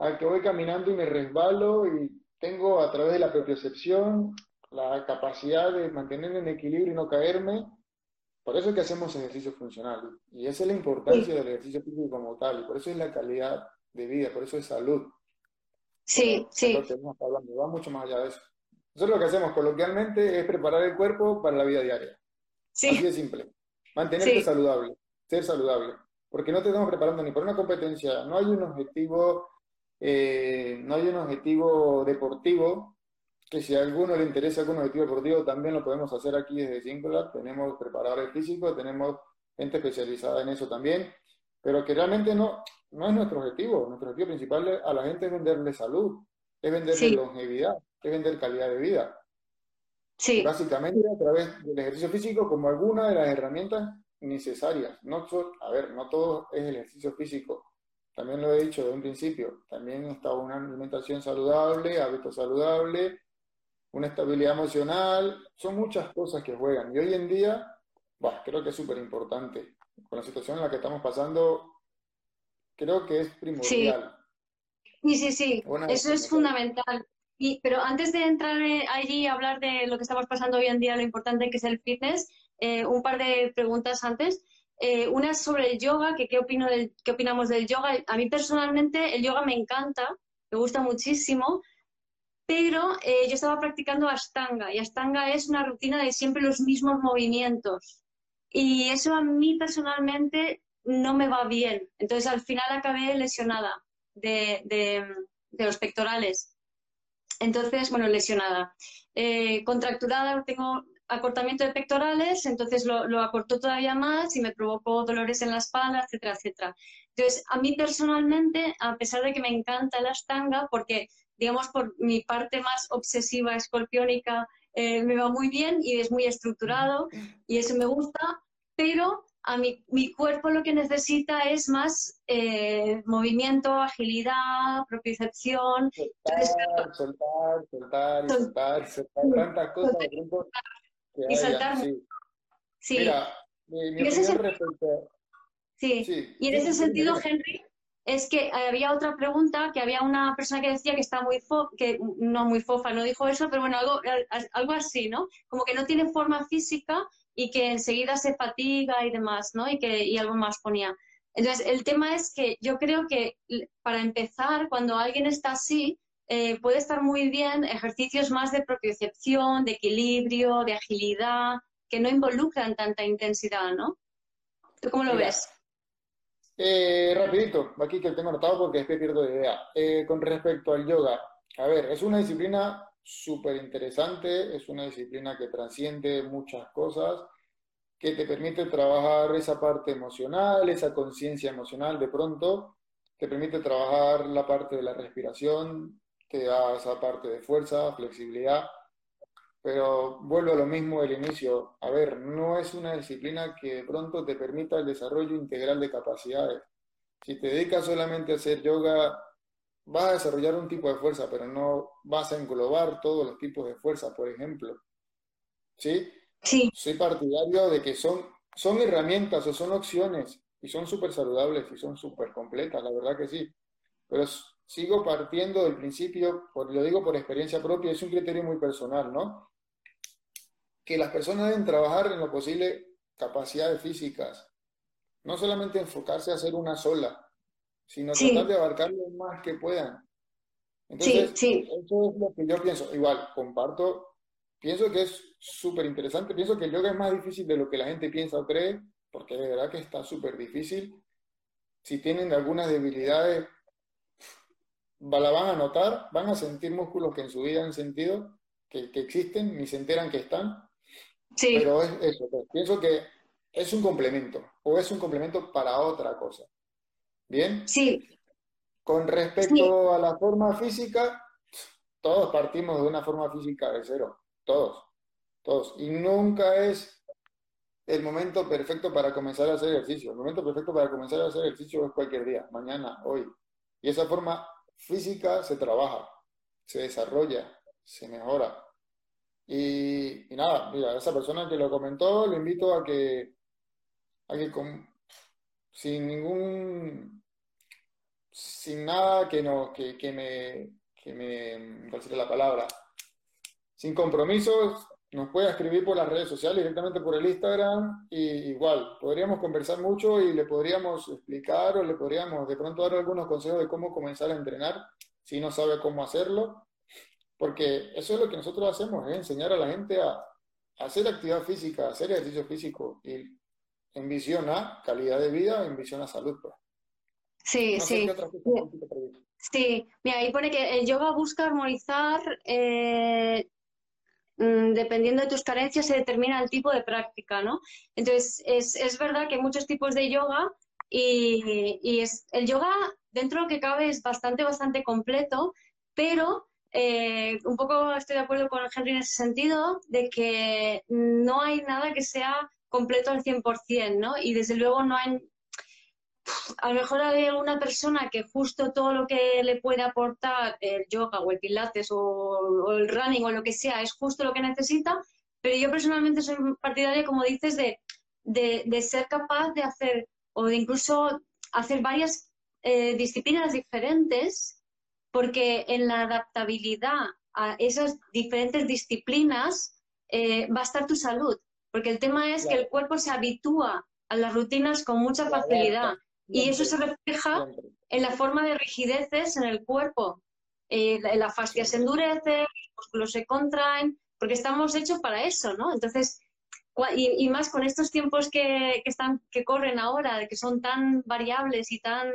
a que voy caminando y me resbalo y tengo a través de la propiocepción la capacidad de mantenerme en equilibrio y no caerme. Por eso es que hacemos ejercicio funcional. Y esa es la importancia del ejercicio físico como tal. Y por eso es la calidad de vida, por eso es salud. Sí, sí. va mucho más allá de eso. Es lo que hacemos coloquialmente, es preparar el cuerpo para la vida diaria. Sí. Así de simple. Mantenerte saludable, ser saludable. Porque no te estamos preparando ni para una competencia, no hay un objetivo eh, no hay un objetivo deportivo, que si a alguno le interesa algún objetivo deportivo, también lo podemos hacer aquí desde Singular. Tenemos preparadores físicos, tenemos gente especializada en eso también, pero que realmente no, no es nuestro objetivo. Nuestro objetivo principal a la gente es venderle salud, es venderle longevidad, es vender calidad de vida. Sí. Básicamente a través del ejercicio físico como alguna de las herramientas necesarias. No, a ver, no todo es el ejercicio físico también lo he dicho desde un principio, también está una alimentación saludable, hábitos saludables, una estabilidad emocional, son muchas cosas que juegan. Y hoy en día, bueno, creo que es súper importante. Con la situación en la que estamos pasando, creo que es primordial. Sí, sí, sí, eso es fundamental. Y, pero antes de entrar eh, allí y hablar de lo que estamos pasando hoy en día, lo importante que es el fitness, eh, un par de preguntas antes. Eh, una es sobre el yoga, que qué, opino del, qué opinamos del yoga. A mí personalmente el yoga me encanta, me gusta muchísimo, pero eh, yo estaba practicando Ashtanga y Ashtanga es una rutina de siempre los mismos movimientos. Y eso a mí personalmente no me va bien. Entonces al final acabé lesionada. de, los pectorales. Entonces, bueno, lesionada. Eh, contracturada, tengo acortamiento de pectorales, entonces lo, lo, acortó todavía más y me provocó dolores en la espalda, etcétera, etcétera. Entonces, a mí personalmente, a pesar de que me encanta la estanga, porque, digamos, por mi parte más obsesiva, escorpiónica, eh, me va muy bien y es muy estructurado y eso me gusta, pero a mi, mi cuerpo lo que necesita es más eh, movimiento, agilidad, propiocepción. Soltar, soltar, soltar, y soltar, soltar, tantas cosas. Y saltar. Sí. Mira, mi, mi opinión respecto, Sí. Y en ese sentido, Henry, es que había otra pregunta, que había una persona que decía que está muy que no muy fofa, no dijo eso, pero bueno, algo, algo así, ¿no? Como que no tiene forma física y que enseguida se fatiga y demás, ¿no? Y que y algo más ponía. Entonces, el tema es que yo creo que para empezar, cuando alguien está así, eh, puede estar muy bien ejercicios más de propiocepción, de equilibrio, de agilidad, que no involucran tanta intensidad, ¿no? ¿Tú cómo lo ves? Eh, rapidito, aquí que tengo anotado porque después pierdo de idea. Eh, con respecto al yoga, a ver, es una disciplina súper interesante, es una disciplina que trasciende muchas cosas, que te permite trabajar esa parte emocional, esa conciencia emocional de pronto, te permite trabajar la parte de la respiración, te da esa parte de fuerza, flexibilidad, pero vuelvo a lo mismo del inicio. A ver, no es una disciplina que de pronto te permita el desarrollo integral de capacidades. Si te dedicas solamente a hacer yoga, vas a desarrollar un tipo de fuerza, pero no vas a englobar todos los tipos de fuerza, por ejemplo. ¿Sí? Sí. Soy partidario de que son, son herramientas o son opciones y son súper saludables y son súper completas, la verdad que sí. Pero sigo partiendo del principio, por, lo digo por experiencia propia, es un criterio muy personal, ¿no? que las personas deben trabajar en lo posible capacidades físicas, no solamente enfocarse a hacer una sola, sino tratar de abarcar lo más que puedan. Entonces, sí, eso es lo que yo pienso. Igual, comparto, pienso que es súper interesante, pienso que el yoga es más difícil de lo que la gente piensa o cree, porque de verdad que está súper difícil. Si tienen algunas debilidades, la van a notar, van a sentir músculos que en su vida han sentido, que, que existen, ni se enteran que están. Pero es eso, pues, pienso que es un complemento o es un complemento para otra cosa. ¿Bien? Sí. Con respecto a la forma física, todos partimos de una forma física de cero, todos, todos. Y nunca es el momento perfecto para comenzar a hacer ejercicio. El momento perfecto para comenzar a hacer ejercicio es cualquier día, mañana, hoy. Y esa forma física se trabaja, se desarrolla, se mejora. Y, nada, mira, esa persona que lo comentó, le invito a que, a que sin ningún, sin nada que, no, que, que me, que me, ¿cuál sería la palabra? Sin compromisos, nos puede escribir por las redes sociales, directamente por el Instagram, y igual, podríamos conversar mucho y le podríamos explicar o le podríamos de pronto dar algunos consejos de cómo comenzar a entrenar si no sabe cómo hacerlo. Porque eso es lo que nosotros hacemos, es enseñar a la gente a, hacer actividad física, a hacer ejercicio físico y en visión a calidad de vida, en visión a salud. Pues. Sí, sí. Sí, mira, ahí pone que el yoga busca armonizar, eh, dependiendo de tus carencias, se determina el tipo de práctica, ¿no? Entonces, es, es verdad que hay muchos tipos de yoga y, y es, el yoga, dentro de lo que cabe, es bastante, bastante completo, pero eh, un poco estoy de acuerdo con Henry en ese sentido, de que no hay nada que sea completo al 100%, ¿no? Y desde luego no hay... A lo mejor hay alguna persona que justo todo lo que le puede aportar el yoga o el pilates o, el running o lo que sea es justo lo que necesita, pero yo personalmente soy partidaria, como dices, de, de, ser capaz de hacer o de incluso hacer varias eh, disciplinas diferentes porque en la adaptabilidad a esas diferentes disciplinas eh, va a estar tu salud, porque el tema es que el cuerpo se habitúa a las rutinas con mucha facilidad y eso se refleja en la forma de rigideces en el cuerpo. Eh, la, fascia se endurece, los músculos se contraen, porque estamos hechos para eso, ¿no? Entonces, y, más con estos tiempos que, que, están, que corren ahora, que son tan variables y tan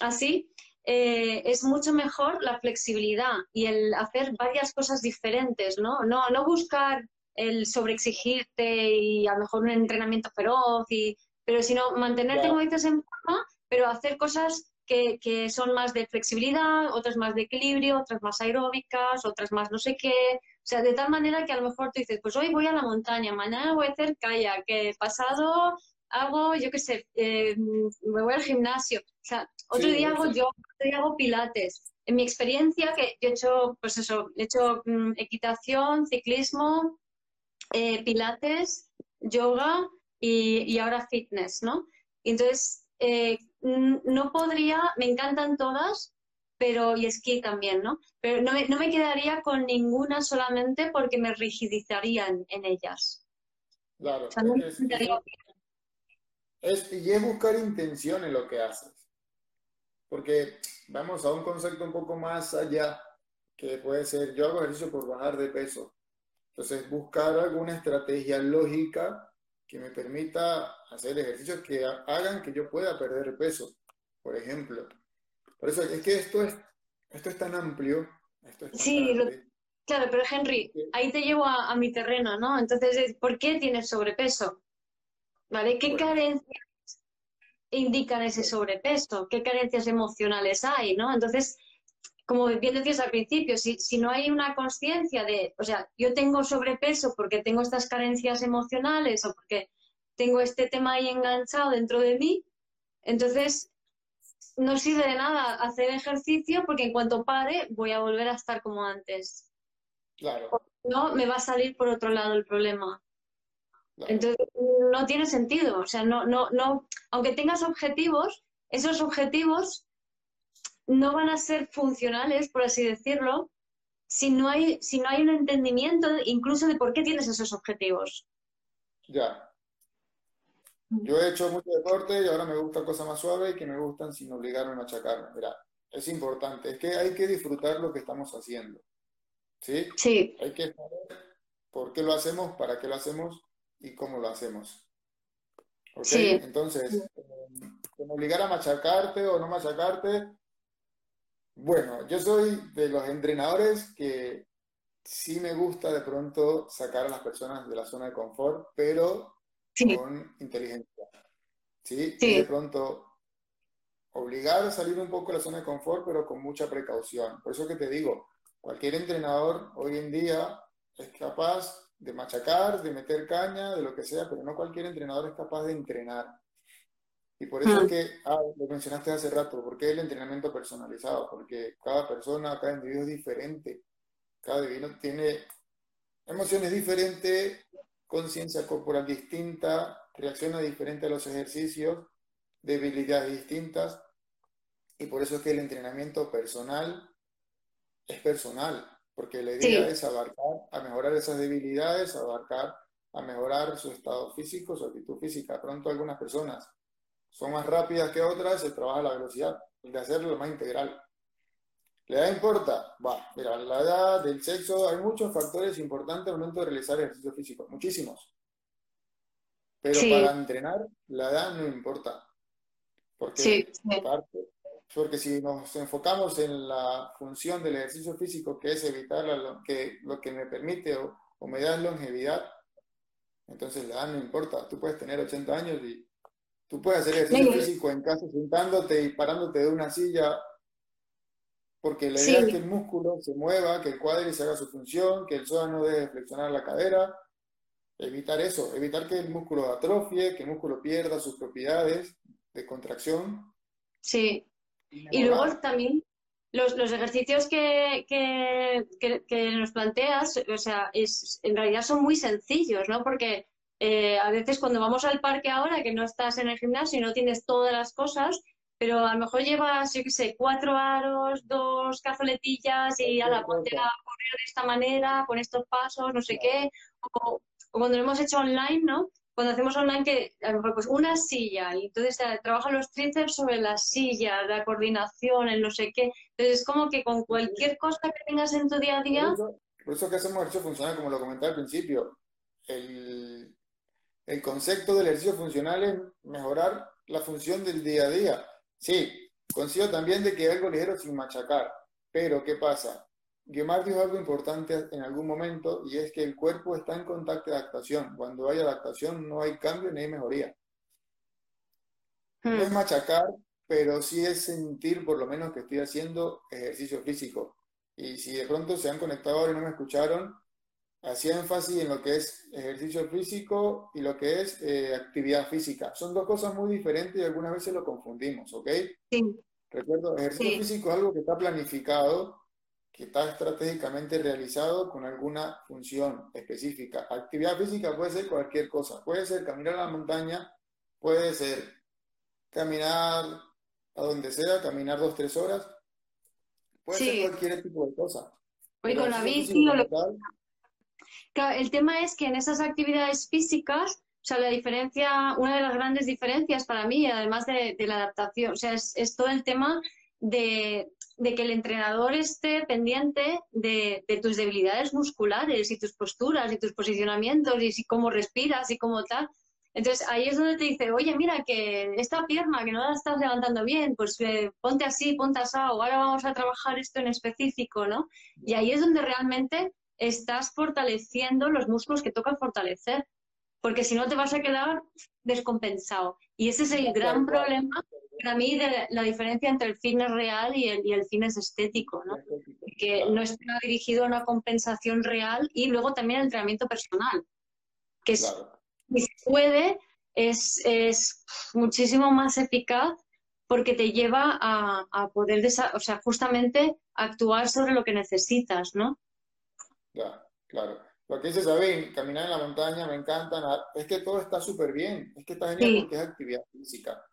así, eh, es mucho mejor la flexibilidad y el hacer varias cosas diferentes, ¿no? No, no buscar el sobreexigirte y a lo mejor un entrenamiento feroz, y, pero sino mantenerte, como dices, en forma, pero hacer cosas que, que, son más de flexibilidad, otras más de equilibrio, otras más aeróbicas, otras más no sé qué. O sea, de tal manera que a lo mejor tú dices, pues hoy voy a la montaña, mañana voy a hacer kayak, que pasado hago, yo qué sé, eh, me voy al gimnasio. O sea, otro día hago yo, otro día hago pilates. En mi experiencia, que yo he hecho, pues eso, he hecho mm, equitación, ciclismo, eh, pilates, yoga y, ahora fitness, ¿no? Entonces, eh, no podría, me encantan todas, pero y esquí también, ¿no? Pero no me, no me quedaría con ninguna solamente porque me rigidizarían en ellas. Claro. es, y es buscar intención en lo que haces. Porque vamos a un concepto un poco más allá, que puede ser, yo hago ejercicio por bajar de peso. Entonces, buscar alguna estrategia lógica que me permita hacer ejercicios que hagan que yo pueda perder peso, por ejemplo. Por eso es que esto es, esto es tan amplio. sí, claro, pero Henry, ahí te llevo a, mi terreno, ¿no? Entonces, ¿por qué tienes sobrepeso? ¿Vale? ¿Qué carencias indican ese sobrepeso? ¿Qué carencias emocionales hay, no? Entonces, como bien decías al principio, si, si no hay una conciencia de, o sea, yo tengo sobrepeso porque tengo estas carencias emocionales o porque tengo este tema ahí enganchado dentro de mí, entonces no sirve de nada hacer ejercicio porque en cuanto pare voy a volver a estar como antes. Claro. No, me va a salir por otro lado el problema. Entonces, no tiene sentido. O sea, no, no, no, aunque tengas objetivos, esos objetivos no van a ser funcionales, por así decirlo, si no hay, si no hay un entendimiento incluso de por qué tienes esos objetivos. Ya. Yo he hecho mucho deporte y ahora me gusta cosas más suaves que me gustan sin obligarme a machacarme. Mira, es importante, es que hay que disfrutar lo que estamos haciendo. ¿Sí? Sí. Hay que saber por qué lo hacemos, para qué lo hacemos y cómo lo hacemos. Sí. Entonces, eh, obligar a machacarte o no machacarte, bueno, yo soy de los entrenadores que sí me gusta de pronto sacar a las personas de la zona de confort, pero con inteligencia. ¿sí? De pronto obligar a salir un poco de la zona de confort, pero con mucha precaución. Por eso que te digo, cualquier entrenador hoy en día es capaz de machacar, de meter caña, de lo que sea, pero no cualquier entrenador es capaz de entrenar. Y por eso es que, ah, lo mencionaste hace rato, porque el entrenamiento personalizado, porque cada persona, cada individuo es diferente, cada individuo tiene emociones diferentes, conciencia corporal distinta, reacciona diferente a los ejercicios, debilidades distintas, y por eso es que el entrenamiento personal es personal, porque la idea es abarcar a mejorar esas debilidades, abarcar a mejorar su estado físico, su actitud física. Pronto algunas personas son más rápidas que otras, se trabaja la velocidad, de hacerlo lo más integral. ¿La edad importa? Va, mira, la edad, del sexo, hay muchos factores importantes al momento de realizar ejercicio físico, muchísimos. Pero para entrenar, la edad no importa. Porque, porque si nos enfocamos en la función del ejercicio físico, que es evitar lo que, lo que me permite o, o me da longevidad, entonces la edad no importa. Tú puedes tener 80 años y Tú puedes hacer ejercicio físico en casa sentándote y parándote de una silla, porque la idea es que el músculo se mueva, que el cuádriceps haga su función, que el psoas no deje de flexionar la cadera. Evitar eso, evitar que el músculo atrofie, que el músculo pierda sus propiedades de contracción. Sí. Y, luego también los, los ejercicios que, que, que, que, nos planteas, o sea, es, en realidad son muy sencillos, ¿no? Porque eh, a veces cuando vamos al parque ahora, que no estás en el gimnasio y no tienes todas las cosas, pero a lo mejor llevas, yo qué sé, cuatro aros, dos cazoletillas y a la ponte a correr de esta manera, con estos pasos, no sé qué. O, cuando lo hemos hecho online, ¿no? Cuando hacemos online, que a lo mejor pues una silla, y entonces eh, trabajan los tríceps sobre la silla, la coordinación, el no sé qué. Entonces es como que con cualquier cosa que tengas en tu día a día. Por eso, que hacemos esto funciona como lo comenté al principio. El, el concepto del ejercicio funcional es mejorar la función del día a día. Sí, Consigo también de que algo ligero sin machacar. Pero, ¿qué pasa? Guimard dijo algo importante en algún momento y es que el cuerpo está en contacto de adaptación. Cuando hay adaptación no hay cambio ni hay mejoría. No es hmm. machacar, pero sí es sentir por lo menos que estoy haciendo ejercicio físico. Y si de pronto se han conectado ahora y no me escucharon, hacía énfasis en lo que es ejercicio físico y lo que es eh, actividad física. Son dos cosas muy diferentes y algunas veces lo confundimos, ¿ok? Sí. Recuerdo, ejercicio físico es algo que está planificado, que está estratégicamente realizado con alguna función específica. Actividad física puede ser cualquier cosa. Puede ser caminar a la montaña, puede ser caminar a donde sea, caminar dos, tres horas. Puede ser cualquier tipo de cosa. Hoy con la bici o lo el tema es que en esas actividades físicas, o sea, la diferencia, una de las grandes diferencias para mí, además de, la adaptación, o sea, es, todo el tema de, que el entrenador esté pendiente de, tus debilidades musculares y tus posturas y tus posicionamientos y cómo respiras y cómo tal. Entonces ahí es donde te dice, oye, mira que esta pierna que no la estás levantando bien, pues eh, ponte así, ponte así, o ahora vamos a trabajar esto en específico, ¿no? Y ahí es donde realmente estás fortaleciendo los músculos que toca fortalecer, porque si no te vas a quedar descompensado. Y ese es el gran problema para mí de la diferencia entre el fitness real y el, y el fitness estético, ¿no? que no está dirigido a una compensación real y luego también el entrenamiento personal, que si se puede, es, es, muchísimo más eficaz porque te lleva a, a poder, o sea, justamente actuar sobre lo que necesitas, ¿no? Ya, claro. Lo que dice Sabine, caminar en la montaña, me encanta. Es que todo está súper bien. Es que está genial porque es actividad física.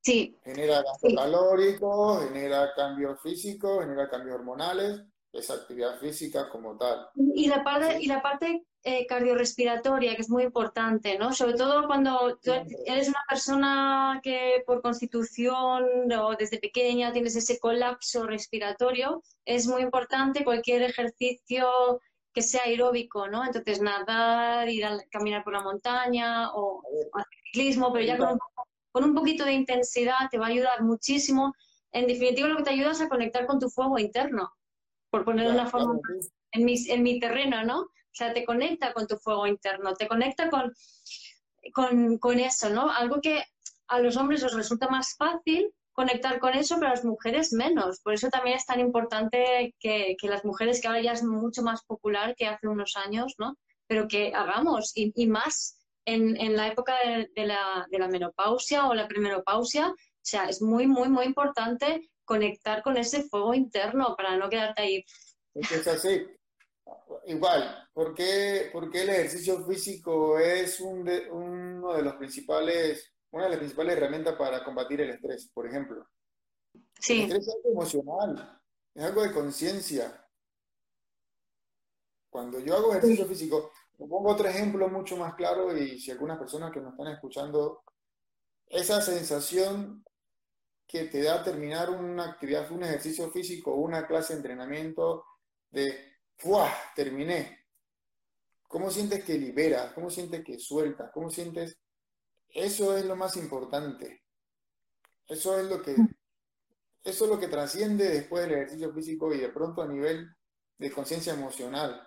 Sí. Genera gasto calórico, genera cambios físicos, genera cambios hormonales. Es actividad física como tal. Y la parte, y la parte eh, cardiorrespiratoria, que es muy importante, ¿no? Sobre todo cuando tú eres una persona que por constitución o desde pequeña tienes ese colapso respiratorio, es muy importante cualquier ejercicio que sea aeróbico, ¿no? Entonces nadar, ir a caminar por la montaña o hacer ciclismo, pero ya con un, poquito de intensidad te va a ayudar muchísimo. En definitiva, lo que te ayuda es a conectar con tu fuego interno, por poner una forma en mi, en mi terreno, ¿no? O sea, te conecta con tu fuego interno, te conecta con, con, con eso, ¿no? Algo que a los hombres os resulta más fácil conectar con eso, pero las mujeres menos. Por eso también es tan importante que, las mujeres, que ahora ya es mucho más popular que hace unos años, ¿no? Pero que hagamos, y, más en, la época de, la, de, menopausia o la premenopausia, o sea, es muy, muy, muy importante conectar con ese fuego interno para no quedarte ahí. Es así. Igual, ¿por qué, el ejercicio físico es un uno de los principales una de las principales herramientas para combatir el estrés, por ejemplo. Sí. El estrés es algo emocional, es algo de conciencia. Cuando yo hago ejercicio físico, pongo otro ejemplo mucho más claro y si algunas personas que me están escuchando, esa sensación que te da terminar una actividad, un ejercicio físico, una clase de entrenamiento, de ¡fuah! Terminé. ¿Cómo sientes que liberas? ¿Cómo sientes que sueltas? ¿Cómo sientes eso es lo más importante. Eso es lo que, eso es lo que trasciende después del ejercicio físico y de pronto a nivel de conciencia emocional.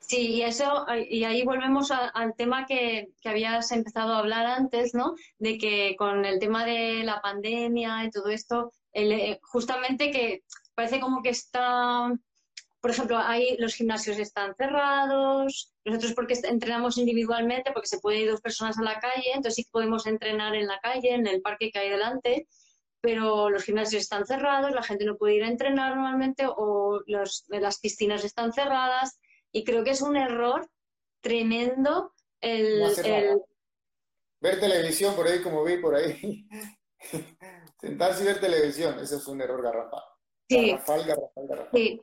Sí, y eso, y ahí volvemos al tema que, que, habías empezado a hablar antes, ¿no? De que con el tema de la pandemia y todo esto, eh, justamente que parece como que está por ejemplo, ahí los gimnasios están cerrados, nosotros porque entrenamos individualmente, porque se puede ir dos personas a la calle, entonces sí podemos entrenar en la calle, en el parque que hay delante, pero los gimnasios están cerrados, la gente no puede ir a entrenar normalmente o los, las piscinas están cerradas y creo que es un error tremendo el, Ver televisión por ahí como vi por ahí. Sentarse y ver televisión, eso es un error garrafal. Sí. Garrafal, garrafal, garrafal. Sí.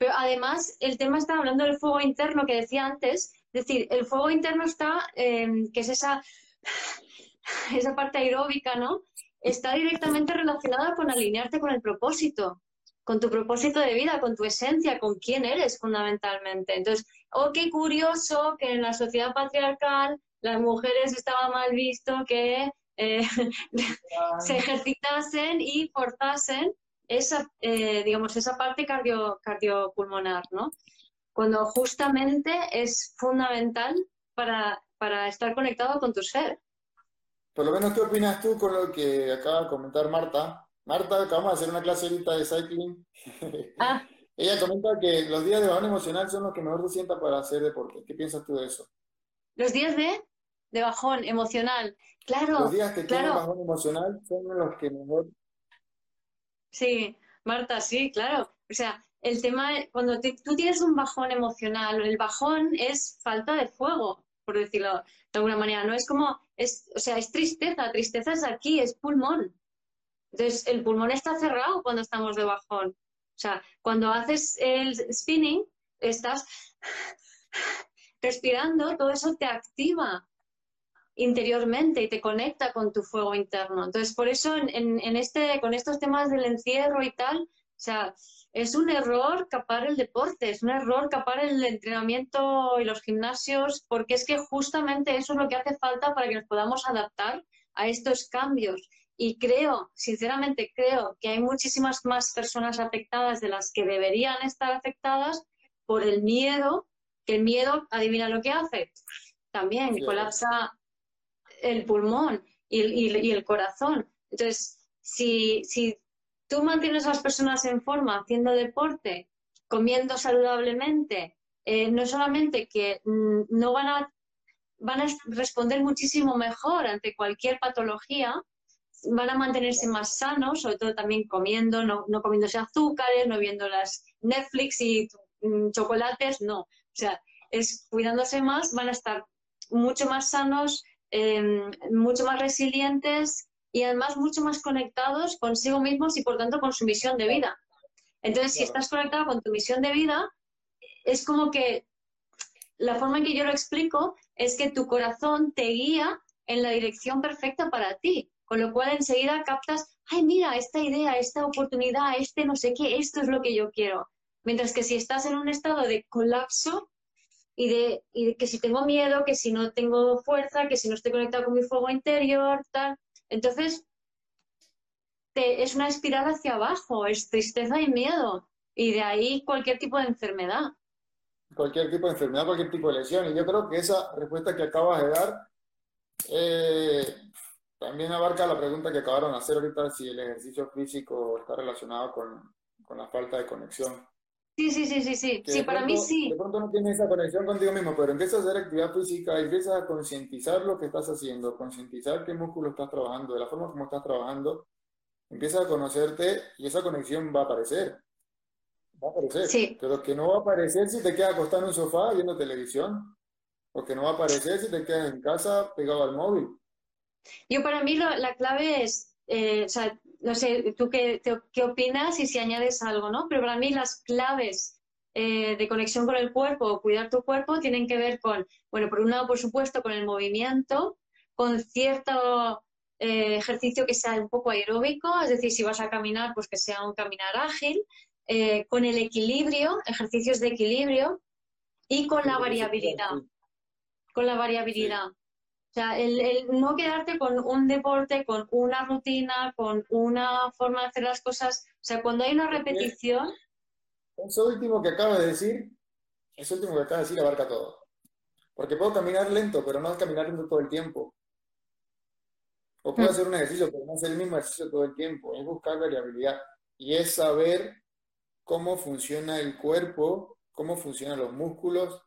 Pero además, el tema está hablando del fuego interno que decía antes. Es decir, el fuego interno está, em, que es esa, esa parte aeróbica, ¿no? Está directamente relacionada con alinearte con el propósito, con tu propósito de vida, con tu esencia, con quién eres fundamentalmente. Entonces, oh, qué curioso que en la sociedad patriarcal las mujeres estaba mal visto que eh, se ejercitasen y forzasen esa, eh, digamos, esa parte cardio, cardiopulmonar, ¿no? Cuando justamente es fundamental para, para estar conectado con tu ser. Por lo menos, ¿qué opinas tú con lo que acaba de comentar Marta? Marta, acabamos de hacer una clase ahorita de cycling. Ah. Ella comenta que los días de bajón emocional son los que mejor se sienta para hacer deporte. ¿Qué piensas tú de eso? Los días de, de bajón emocional, claro. Los días que claro. bajón emocional son los que mejor. Sí, Marta, sí, claro. O sea, el tema, cuando tú tienes un bajón emocional, el bajón es falta de fuego, por decirlo de alguna manera. No es como, es, o sea, es tristeza. Tristeza es aquí, es pulmón. Entonces, el pulmón está cerrado cuando estamos de bajón. O sea, cuando haces el spinning, estás respirando, todo eso te activa interiormente y te conecta con tu fuego interno. Entonces, por eso en, este, con estos temas del encierro y tal, o sea, es un error capar el deporte, es un error capar el entrenamiento y los gimnasios, porque es que justamente eso es lo que hace falta para que nos podamos adaptar a estos cambios. Y creo, sinceramente creo que hay muchísimas más personas afectadas de las que deberían estar afectadas por el miedo, que el miedo, adivina lo que hace, también colapsa el pulmón y, el corazón. Entonces, si, si tú mantienes a las personas en forma, haciendo deporte, comiendo saludablemente, eh, no solamente que mm, no van a, van a responder muchísimo mejor ante cualquier patología, van a mantenerse más sanos, sobre todo también comiendo, no, comiéndose azúcares, no viendo las Netflix y mm, chocolates, no. O sea, es cuidándose más, van a estar mucho más sanos, em, mucho más resilientes y además mucho más conectados consigo mismos y por tanto con su misión de vida. Entonces, si estás conectado con tu misión de vida, es como que la forma en que yo lo explico es que tu corazón te guía en la dirección perfecta para ti. Con lo cual enseguida captas, ay, mira, esta idea, esta oportunidad, este no sé qué, esto es lo que yo quiero. Mientras que si estás en un estado de colapso y de, que si tengo miedo, que si no tengo fuerza, que si no estoy conectado con mi fuego interior, tal, entonces es una espiral hacia abajo, es tristeza y miedo. Y de ahí cualquier tipo de enfermedad. Cualquier tipo de enfermedad, cualquier tipo de lesión. Y yo creo que esa respuesta que acabas de dar eh, también abarca la pregunta que acabaron de hacer ahorita, si el ejercicio físico está relacionado con, con la falta de conexión. Sí, sí, sí, sí, sí. sí, para mí sí. De pronto no tienes esa conexión contigo mismo, pero empiezas a hacer actividad física, empiezas a concientizar lo que estás haciendo, concientizar qué músculo estás trabajando, de la forma como estás trabajando, empiezas a conocerte y esa conexión va a aparecer. Va a aparecer. Sí. Pero que no va a aparecer si te quedas acostado en un sofá viendo televisión, o que no va a aparecer si te quedas en casa pegado al móvil. Yo para mí la clave es, eh, o sea, no sé, tú qué, qué, opinas y si añades algo, ¿no? Pero para mí las claves eh, de conexión con el cuerpo o cuidar tu cuerpo tienen que ver con, bueno, por un lado, por supuesto, con el movimiento, con cierto eh, ejercicio que sea un poco aeróbico, es decir, si vas a caminar, pues que sea un caminar ágil, con el equilibrio, ejercicios de equilibrio y con la variabilidad. Con la variabilidad. O sea, el, no quedarte con un deporte, con una rutina, con una forma de hacer las cosas. O sea, cuando hay una repetición. Eso último que acabas de decir, eso último que acabas de decir abarca todo. Porque puedo caminar lento, pero no caminar lento todo el tiempo. O puedo mm. hacer un ejercicio, pero no hacer el mismo ejercicio todo el tiempo. Es buscar variabilidad. Y es saber cómo funciona el cuerpo, cómo funcionan los músculos,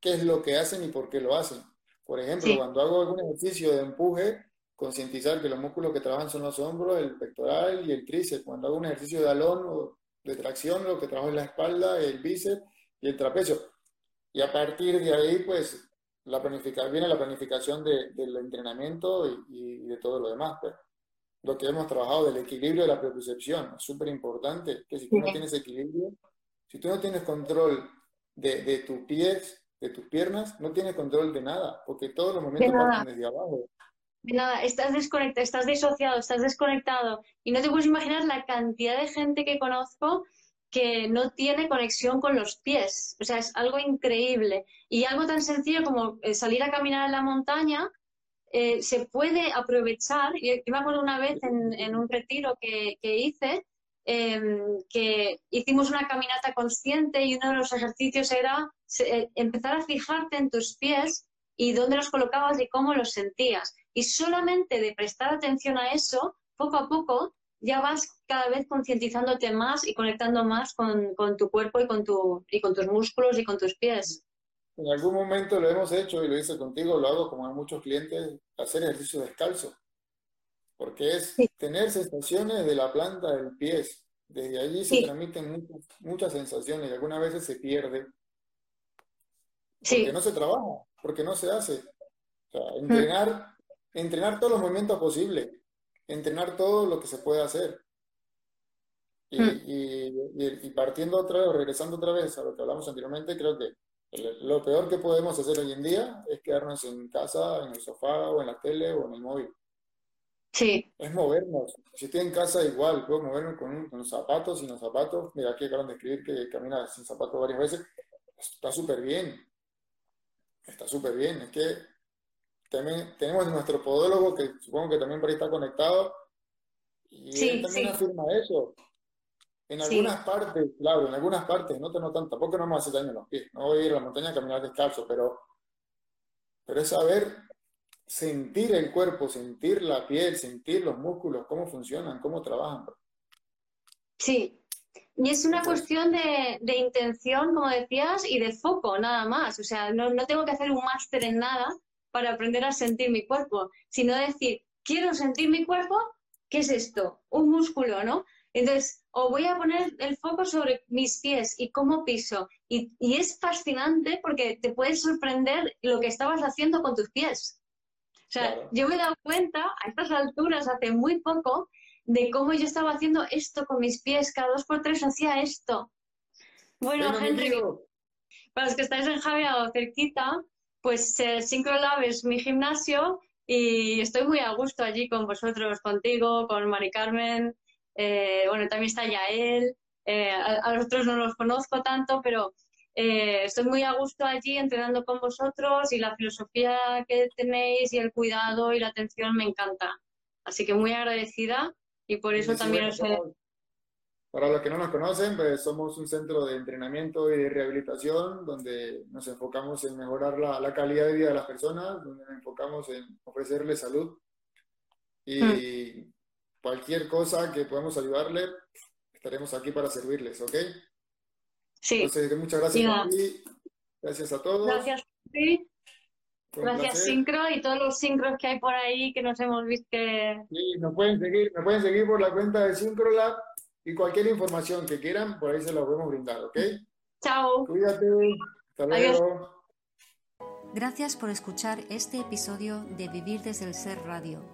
qué es lo que hacen y por qué lo hacen. Por ejemplo, cuando hago algún ejercicio de empuje, concientizar que los músculos que trabajan son los hombros, el pectoral y el tríceps. Cuando hago un ejercicio de alón o de tracción, lo que trabajo es la espalda, el bíceps y el trapecio. Y a partir de ahí, pues, la viene la planificación del entrenamiento y, de todo lo demás. Pues. Lo que hemos trabajado del equilibrio de la propiocepción, es súper importante, que si tú no tienes equilibrio, si tú no tienes control de, de tus pies, de tus piernas, no tienes control de nada, porque todos los momentos parten desde abajo. De nada, estás desconectado, estás disociado, estás desconectado. Y no te puedes imaginar la cantidad de gente que conozco que no tiene conexión con los pies. O sea, es algo increíble. Y algo tan sencillo como eh, salir a caminar en la montaña, eh, se puede aprovechar. Yo, me acuerdo una vez en, un retiro que, hice, em, que hicimos una caminata consciente y uno de los ejercicios era eh, empezar a fijarte en tus pies y dónde los colocabas y cómo los sentías. Y solamente de prestar atención a eso, poco a poco, ya vas cada vez concientizándote más y conectando más con, tu cuerpo y con, tu, y con tus músculos y con tus pies. En algún momento lo hemos hecho y lo hice contigo, lo hago como a muchos clientes, hacer ejercicio descalzo. Porque es tener sensaciones de la planta del pie. Desde allí se transmiten muchas, sensaciones y algunas veces se pierde. Porque no se trabaja, porque no se hace. O sea, entrenar, entrenar todos los movimientos posibles entrenar todo lo que se puede hacer. Y, hmm. partiendo otra vez, o regresando otra vez a lo que hablamos anteriormente, creo que lo peor que podemos hacer hoy en día es quedarnos en casa, en el sofá, o en la tele, o en el móvil. Sí. Es movernos. Si estoy en casa, igual, puedo moverme con, con los zapatos, sin los zapatos. Mira, aquí acaban de escribir que camina sin zapatos varias veces. Está súper bien. Está súper bien. Es que también tenemos nuestro podólogo, que supongo que también por ahí está conectado, y él también afirma eso. En algunas partes, claro, en algunas partes, no te notan, tampoco no me hace daño en los pies, no voy a ir a la montaña a caminar descalzo, pero, pero es saber sentir el cuerpo, sentir la piel, sentir los músculos, cómo funcionan, cómo trabajan. Sí, y es una cuestión de, de, intención, como decías, y de foco, nada más. O sea, no, no tengo que hacer un máster en nada, para aprender a sentir mi cuerpo, sino decir, quiero sentir mi cuerpo, ¿qué es esto? Un músculo, ¿no? Entonces, o voy a poner el foco sobre mis pies y cómo piso. Y, es fascinante porque te puedes sorprender lo que estabas haciendo con tus pies. O sea, yo me he dado cuenta a estas alturas, hace muy poco, de cómo yo estaba haciendo esto con mis pies. Cada dos por tres hacía esto. Bueno, Henry, para los que estáis en Javier o cerquita, pues eh, Syncrolab es mi gimnasio y estoy muy a gusto allí con vosotros, contigo, con Mari Carmen, eh, bueno, también está Yael, eh, a, los otros no los conozco tanto, pero eh, estoy muy a gusto allí entrenando con vosotros y la filosofía que tenéis y el cuidado y la atención me encanta. Así que muy agradecida y por eso también os he... Para los que no nos conocen, pues somos un centro de entrenamiento y de rehabilitación donde nos enfocamos en mejorar la, calidad de vida de las personas, donde nos enfocamos en ofrecerles salud y hmm. cualquier cosa que podamos ayudarle, estaremos aquí para servirles, ¿ok? Sí. Entonces, muchas gracias a ti, gracias a todos. Gracias a ti. Gracias Sincro y todos los sincros que hay por ahí que nos hemos visto que... Sí, nos pueden seguir, nos pueden seguir por la cuenta de Syncrolab y cualquier información que quieran, por ahí se la podemos brindar, ¿ok? Chao. Cuídate. Hasta luego. Gracias por escuchar este episodio de Vivir desde el Ser Radio.